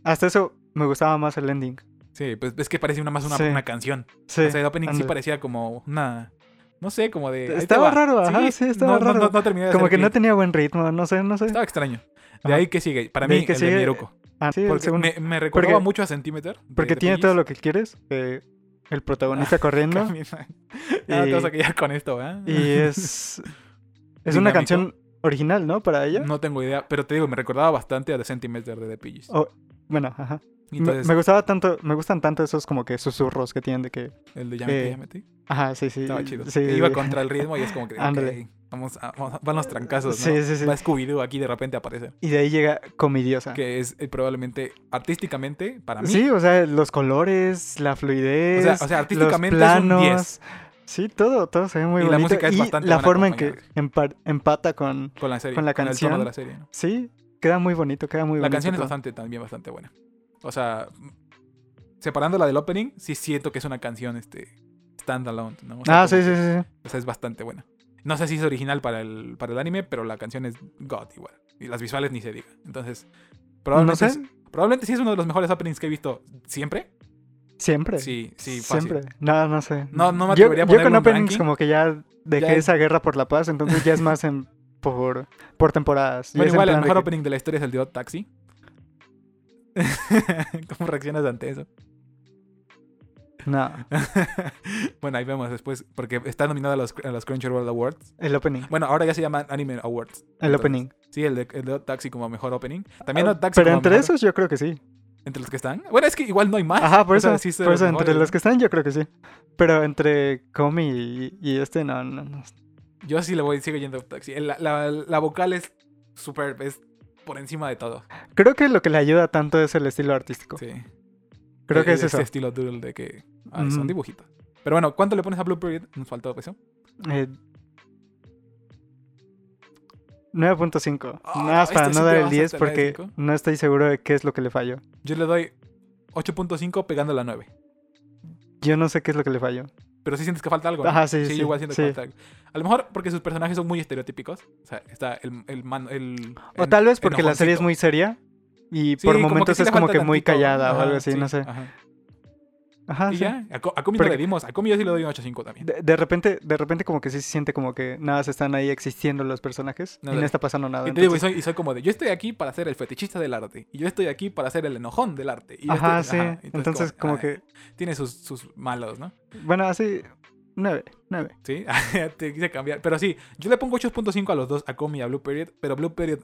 S2: hasta eso me gustaba más el ending.
S1: Sí, pues es que parecía una más una,
S2: Sí.
S1: una canción.
S2: Sí,
S1: o sea, el opening sí parecía como una. No sé, como de.
S2: Estaba raro, ajá, sí, estaba
S1: no,
S2: raro.
S1: No, no terminé de
S2: Como que no tenía buen ritmo, no sé, no sé.
S1: Estaba extraño. De
S2: Ajá.
S1: ahí que sigue. Para
S2: De
S1: mí,
S2: que
S1: el de
S2: sigue-
S1: Miruko.
S2: Ah, sí,
S1: Porque me, me recordaba
S2: Porque-
S1: mucho a Centimeter.
S2: Porque
S1: de
S2: tiene todo lo que quieres. eh, el protagonista [laughs] corriendo.
S1: Camina. Ya te vas a
S2: Y-
S1: quedar con esto, ¿eh?
S2: y es. [laughs] Es
S1: Dinámico.
S2: una canción original, ¿no? Para ella.
S1: No tengo idea, pero te digo, me recordaba bastante a The Centimeter de The Pillys.
S2: Oh, Bueno, ajá.
S1: Y
S2: Me- me gustaba tanto, me gustan tanto esos como que susurros que tienen de que.
S1: el de Ya me
S2: eh, Ajá, sí, sí.
S1: estaba chido.
S2: Sí,
S1: iba contra el ritmo y es como que, [laughs]
S2: Ándale.
S1: ok, vamos a, vamos a- van los trancazos, ¿no?
S2: Sí, sí, sí.
S1: Va Scooby-Doo aquí de repente a aparecer.
S2: Y de ahí llega comidiosa.
S1: Que es eh, probablemente, artísticamente, para mí,
S2: Sí, o sea, los colores, la fluidez.
S1: O sea- o sea, artísticamente
S2: los
S1: es un
S2: planos.
S1: 10.
S2: Sí, todo, todo se ve muy
S1: Y la
S2: bonito.
S1: música es
S2: y
S1: bastante
S2: la forma en que empata con.
S1: con la serie,
S2: con la
S1: el tono
S2: canción,
S1: de la serie. ¿no?
S2: Sí, queda muy bonito, queda muy
S1: La
S2: bonito.
S1: canción es bastante, también bastante buena. O sea, separándola del opening, sí siento que es una canción, este, standalone, ¿no? O sea,
S2: Ah, sí, sí, sí.
S1: O sea, es bastante buena. No sé si es original para el, para el anime, pero la canción es God igual. Y las visuales ni se diga. Entonces, probablemente,
S2: No sé.
S1: es- probablemente sí es uno de los mejores openings que he visto siempre.
S2: Siempre.
S1: Sí, sí, fácil.
S2: Siempre. No, no sé.
S1: No- no me
S2: yo,
S1: atrevería a
S2: yo
S1: ponerle
S2: con
S1: un
S2: openings
S1: ranking.
S2: como que ya dejé
S1: Ya-
S2: esa guerra por la paz, entonces ya es más en, [laughs] por, por temporadas.
S1: Bueno, igual, el
S2: de
S1: mejor
S2: que-
S1: opening de la historia es el de Odd Taxi. [laughs] ¿Cómo reaccionas ante eso?
S2: No, [laughs]
S1: bueno, ahí vemos después, porque está nominado a los, a los Crunchyroll Awards.
S2: el opening.
S1: Bueno, ahora ya se llaman Anime Awards.
S2: El
S1: Entonces,
S2: opening.
S1: Sí, el de, el de Taxi como mejor opening. También
S2: Ah,
S1: Taxi
S2: Pero
S1: como
S2: entre
S1: mejor-
S2: esos yo creo que sí.
S1: Entre los que están. Bueno, es que igual no hay más.
S2: Ajá, por
S1: O sea,
S2: eso,
S1: sí
S2: por eso entre los que están yo creo que sí. Pero entre Comi y, y este no, no, no.
S1: Yo sí le voy, sigo yendo a Taxi. La, la- la vocal es súper, es por encima de todo.
S2: Creo que lo que le ayuda tanto es el estilo artístico.
S1: Sí.
S2: Creo que
S1: E-
S2: es
S1: ese
S2: eso.
S1: estilo doodle de que ay, son
S2: Ujú.
S1: dibujitos. Pero bueno, ¿cuánto le pones a Blue Period? Nos faltó eso.
S2: Eh, 9.5.
S1: Ah,
S2: Nada más para
S1: este
S2: no dar el
S1: vas
S2: 10
S1: hasta la de
S2: porque no estoy seguro de qué es lo que le falló.
S1: Yo le doy 8.5 pegando la 9.
S2: Yo no sé qué es lo que le falló.
S1: Pero sí sientes que falta algo. ¿no?
S2: Ajá, sí,
S1: sí.
S2: sí,
S1: igual siento
S2: sí.
S1: que falta algo. A lo mejor porque sus personajes son muy estereotípicos. O sea, está el, el man. El,
S2: O
S1: el
S2: tal vez porque la serie es muy seria y
S1: Sí,
S2: por
S1: que
S2: momentos
S1: sí
S2: es como que muy callada o algo así,
S1: sí,
S2: no sé.
S1: ajá.
S2: Ajá,
S1: y
S2: sí.
S1: ya, a, Co- a Comi
S2: Porque-
S1: no le dimos. A Comi yo sí le doy un 8.5 también.
S2: De, de repente, de repente como que sí se siente como que nada se están ahí existiendo los personajes
S1: No,
S2: y
S1: no.
S2: está pasando nada.
S1: Y te digo, y soy, y soy como de, yo estoy aquí para ser el fetichista del arte. Y yo estoy aquí para ser el enojón del arte. Y
S2: Ajá,
S1: estoy-
S2: sí.
S1: ajá,
S2: Entonces, como que,
S1: Tiene sus, sus malos, ¿no?
S2: bueno, así, nueve, nueve.
S1: Sí, [laughs] te quise cambiar. Pero sí, yo le pongo 8.5 a los dos, a Comi y a Blue Period. Pero Blue Period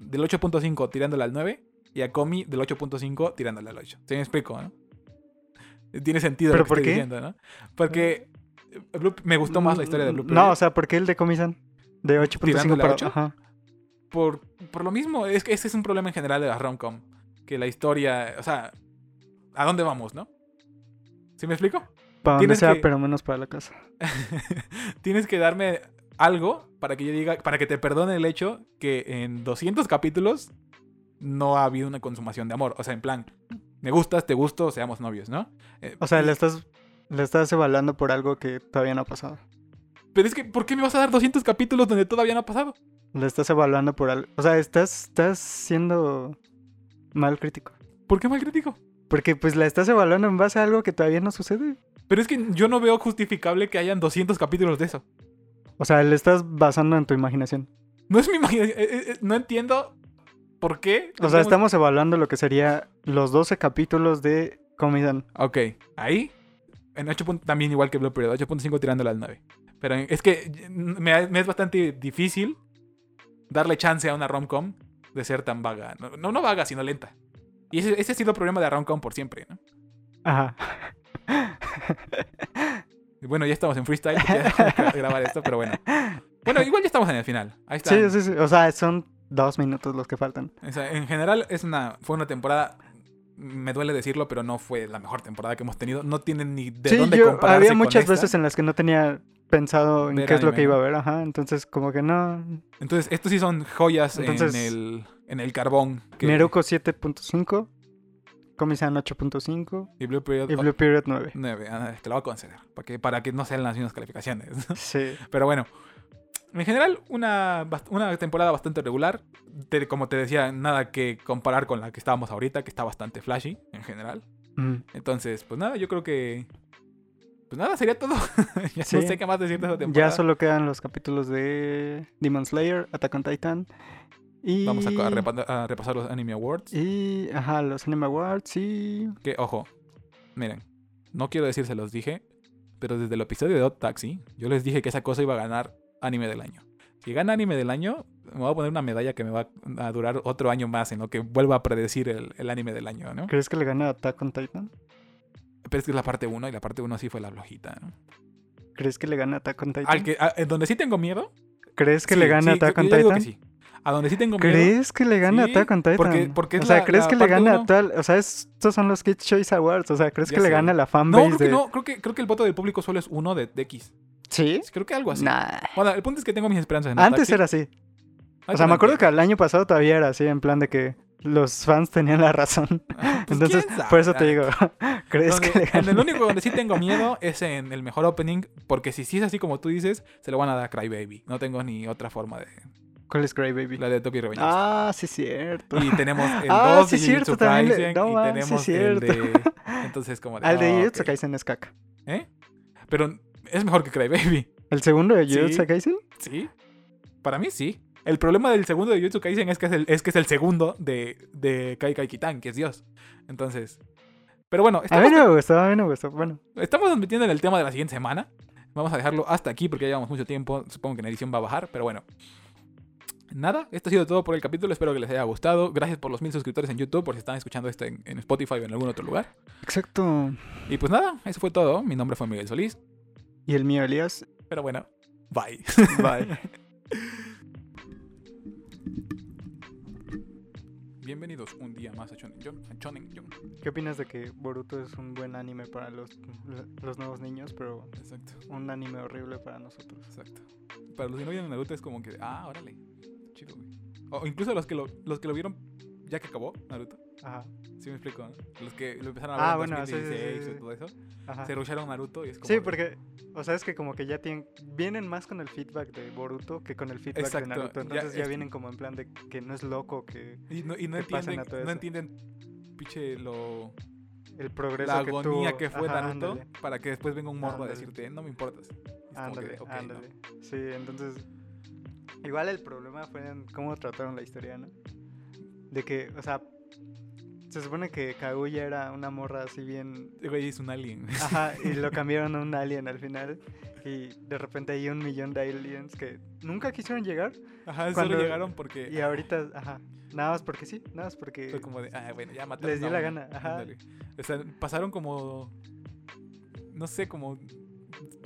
S1: del 8.5 tirándole al 9 y a Comi del 8.5 tirándole al 8. ¿Sí me explico, no? Tiene sentido
S2: ¿Pero
S1: lo que
S2: por
S1: estoy
S2: qué?
S1: diciendo, ¿no? Porque Blue- me gustó más la historia de Blue Period.
S2: No, o sea, ¿por qué el de Comisan? De 8.5
S1: ¿Tirándole a
S2: para...
S1: ocho?
S2: Ajá.
S1: por, por lo mismo, es que ese es un problema en general de la romcom. Que la historia, o sea, ¿a dónde vamos, no? ¿Sí me explico?
S2: Para donde sea,
S1: que-
S2: pero menos para la casa. [laughs]
S1: Tienes que darme algo para que yo diga, para que te perdone el hecho que en 200 capítulos no ha habido una consumación de amor. O sea, en plan, me gustas, te gusto, seamos novios, ¿no? Eh,
S2: O sea, le estás, le estás evaluando por algo que todavía no ha pasado.
S1: Pero es que, ¿por qué me vas a dar 200 capítulos donde todavía no ha pasado?
S2: Le estás evaluando por algo. O sea, estás, estás siendo mal crítico.
S1: ¿Por qué mal crítico?
S2: Porque pues la estás evaluando en base a algo que todavía no sucede.
S1: Pero es que yo no veo justificable que hayan 200 capítulos de eso.
S2: O sea, le estás basando en tu imaginación.
S1: No es mi imaginación. eh, eh, No entiendo por qué.
S2: O sea, estamos evaluando lo que sería los 12 capítulos de Comidan.
S1: Ok, ahí. En 8. punto- también igual que Blue Period, 8.5 tirándole al 9. Pero es que me, me es bastante difícil darle chance a una romcom de ser tan vaga. No, no, no vaga, sino lenta. Y ese, ese ha sido el problema de la romcom por siempre, ¿no?
S2: Ajá.
S1: Bueno, ya estamos en freestyle, ya [laughs] grabar esto, pero bueno. Bueno, igual ya estamos en el final. Ahí está.
S2: Sí, sí, sí. O sea, son dos minutos los que faltan.
S1: O sea, en general es una, fue una temporada, me duele decirlo, pero no fue la mejor temporada que hemos tenido. No tienen ni de
S2: sí,
S1: dónde
S2: yo
S1: compararse
S2: había
S1: con
S2: muchas
S1: esta.
S2: veces en las que no tenía pensado en
S1: Ver
S2: qué es lo que iba a ver. Ajá. Entonces, como que no.
S1: Entonces, estos sí son joyas
S2: Entonces-
S1: en, el, en el carbón. que-
S2: Neruko 7.5. Comisan 8.5.
S1: y Blue Period
S2: Y Blue Period 9.
S1: 9. Ah, te lo voy a conceder. Para que, para que no sean las mismas calificaciones. [laughs]
S2: Sí.
S1: Pero bueno. En general, una, una temporada bastante regular. Te- como te decía, nada que comparar con la que estábamos ahorita, que está bastante flashy en general.
S2: Mm.
S1: Entonces, pues nada, yo creo que. Pues nada, sería todo. [laughs] ya
S2: Sí.
S1: no sé qué más decir de esa temporada.
S2: Ya solo quedan los capítulos de Demon Slayer, Attack on Titan. Y.
S1: Vamos a, co- a repa- a repasar los Anime Awards.
S2: Y. Ajá, los Anime Awards y.
S1: Que, ojo, miren, no quiero decir se los dije, pero desde el episodio de Dot Taxi, yo les dije que esa cosa iba a ganar anime del año. Si gana anime del año, me voy a poner una medalla que me va a durar otro año más en lo que vuelva a predecir el, el anime del año, ¿no?
S2: ¿Crees que le gana a Attack on Titan?
S1: Pero es que es la parte 1 y la parte 1 sí fue la flojita, ¿no?
S2: ¿Crees que le gana a Attack on Titan?
S1: Al que, a- en donde sí tengo miedo.
S2: ¿Crees que
S1: sí,
S2: le gana a
S1: sí,
S2: Attack
S1: yo-
S2: on
S1: yo digo que
S2: Titan?
S1: sí. A donde sí tengo miedo.
S2: ¿Crees que le gana
S1: Sí,
S2: a Attack on Titan?
S1: porque- porque es
S2: o sea, ¿crees
S1: la
S2: que le gana
S1: uno.
S2: a tal? O sea, estos son los Kids Choice Awards. O sea, ¿crees
S1: Ya
S2: que le gana la
S1: No,
S2: fanbase
S1: creo que
S2: de...
S1: no. Creo que, creo que el voto del público solo es uno de, de X.
S2: ¿Sí?
S1: Creo que algo así.
S2: Nah.
S1: Bueno, el punto es que tengo mis esperanzas en
S2: Antes era así. O sea, me acuerdo que el año pasado todavía era así, en plan de que los fans tenían la razón.
S1: Ah, pues,
S2: Entonces,
S1: ¿quién sabe?
S2: por eso te digo, [laughs] ¿crees
S1: Donde-
S2: que le
S1: el único donde sí tengo miedo es en el mejor opening, porque si sí es así como tú dices, se lo van a dar a Crybaby. No tengo ni otra forma de...
S2: ¿Cuál es Grey Baby?
S1: La de Tokyo Revengers.
S2: Ah, sí, cierto.
S1: Y tenemos el [laughs]
S2: Ah,
S1: 2
S2: sí,
S1: de
S2: cierto,
S1: Jujutsu
S2: también le-
S1: Kaisen
S2: no,
S1: y
S2: man, sí,
S1: tenemos el de...
S2: cierto.
S1: Entonces como de... [laughs]
S2: Al de
S1: ah,
S2: Jujutsu
S1: ok.
S2: Kaisen es caca.
S1: ¿Eh? Pero es mejor que Crybaby.
S2: ¿El segundo de. Jujutsu Kaisen?
S1: ¿Sí? Para mí sí. El problema del segundo de Jujutsu Kaisen es que es el, es que es el segundo de, de Kai Kai Kitan, que es Dios. Entonces... Pero bueno,
S2: A
S1: estamos
S2: mí no me gustó, a mí no me gustó. Bueno,
S1: Estamos metiendo en el tema de la siguiente semana. Vamos a dejarlo hasta aquí porque ya llevamos mucho tiempo. Supongo que en edición va a bajar, pero bueno. Nada, esto ha sido todo por el capítulo. Espero que les haya gustado. Gracias por los mil suscriptores en YouTube, por si están escuchando esto en, en Spotify o en algún otro lugar.
S2: exacto.
S1: Y pues nada, eso fue todo. Mi nombre fue Miguel Solís.
S2: Y el mío, Elías.
S1: Pero bueno, bye.
S2: Bye. [laughs]
S1: Bienvenidos un día más a Shonen Jump-.
S2: ¿Qué opinas de que Boruto es un buen anime para los, los nuevos niños, pero
S1: Exacto,
S2: un anime horrible para nosotros?
S1: exacto. Para los que no vieron Naruto es como que, ah, órale. Chido, güey. O incluso los que lo, los que lo vieron ya que acabó Naruto.
S2: Ajá.
S1: ¿Sí me explico? no? Los que lo empezaron a ver
S2: Ah,
S1: en
S2: bueno, sí, sí,
S1: 2016
S2: sí, sí.
S1: y todo eso.
S2: Ajá.
S1: Se rusharon Naruto y es como...
S2: Sí, porque, o sea, es que como que ya tienen, vienen más con el feedback de Boruto que con el feedback
S1: Exacto,
S2: de Naruto. Entonces ya,
S1: es-
S2: vienen como en plan de que no es loco, que...
S1: Y no, y no
S2: que
S1: entienden,
S2: a todo
S1: no entienden, piche, lo...
S2: el progreso
S1: la
S2: que
S1: agonía que fue
S2: Ajá,
S1: Naruto
S2: ándale,
S1: para que después venga un morro a
S2: Ándale.
S1: decirte, no me importas. Como que,
S2: Ándale,
S1: ok, no.
S2: ándale. Sí, entonces. Igual el problema fue en cómo trataron la historia, ¿no? De que, o sea, se supone que Kaguya era una morra así bien.
S1: Güey es un alien.
S2: Ajá, y lo [laughs] cambiaron a un alien al final. Y de repente hay un millón de aliens que nunca quisieron llegar.
S1: Ajá,
S2: Cuando-
S1: solo llegaron porque
S2: Y ahorita, ajá, nada más porque sí, nada más porque.
S1: fue como de, ah, bueno, ya mataron.
S2: Les dio la
S1: uno".
S2: gana, ajá.
S1: O sea, pasaron como, no sé, como,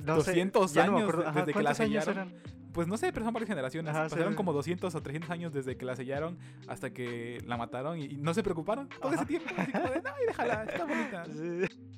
S2: no sé,
S1: 200
S2: ya no me
S1: años de-
S2: ajá,
S1: desde que la
S2: ¿cuántos años
S1: sellaron.
S2: eran?
S1: Pues no sé, pero son varias generaciones.
S2: Ajá,
S1: pasaron
S2: sí.
S1: como 200 o 300 años desde que la sellaron hasta que la mataron y, y no se preocuparon todo
S2: Ajá.
S1: ese tiempo. Así como de, no, y déjala, está bonita.
S2: Sí.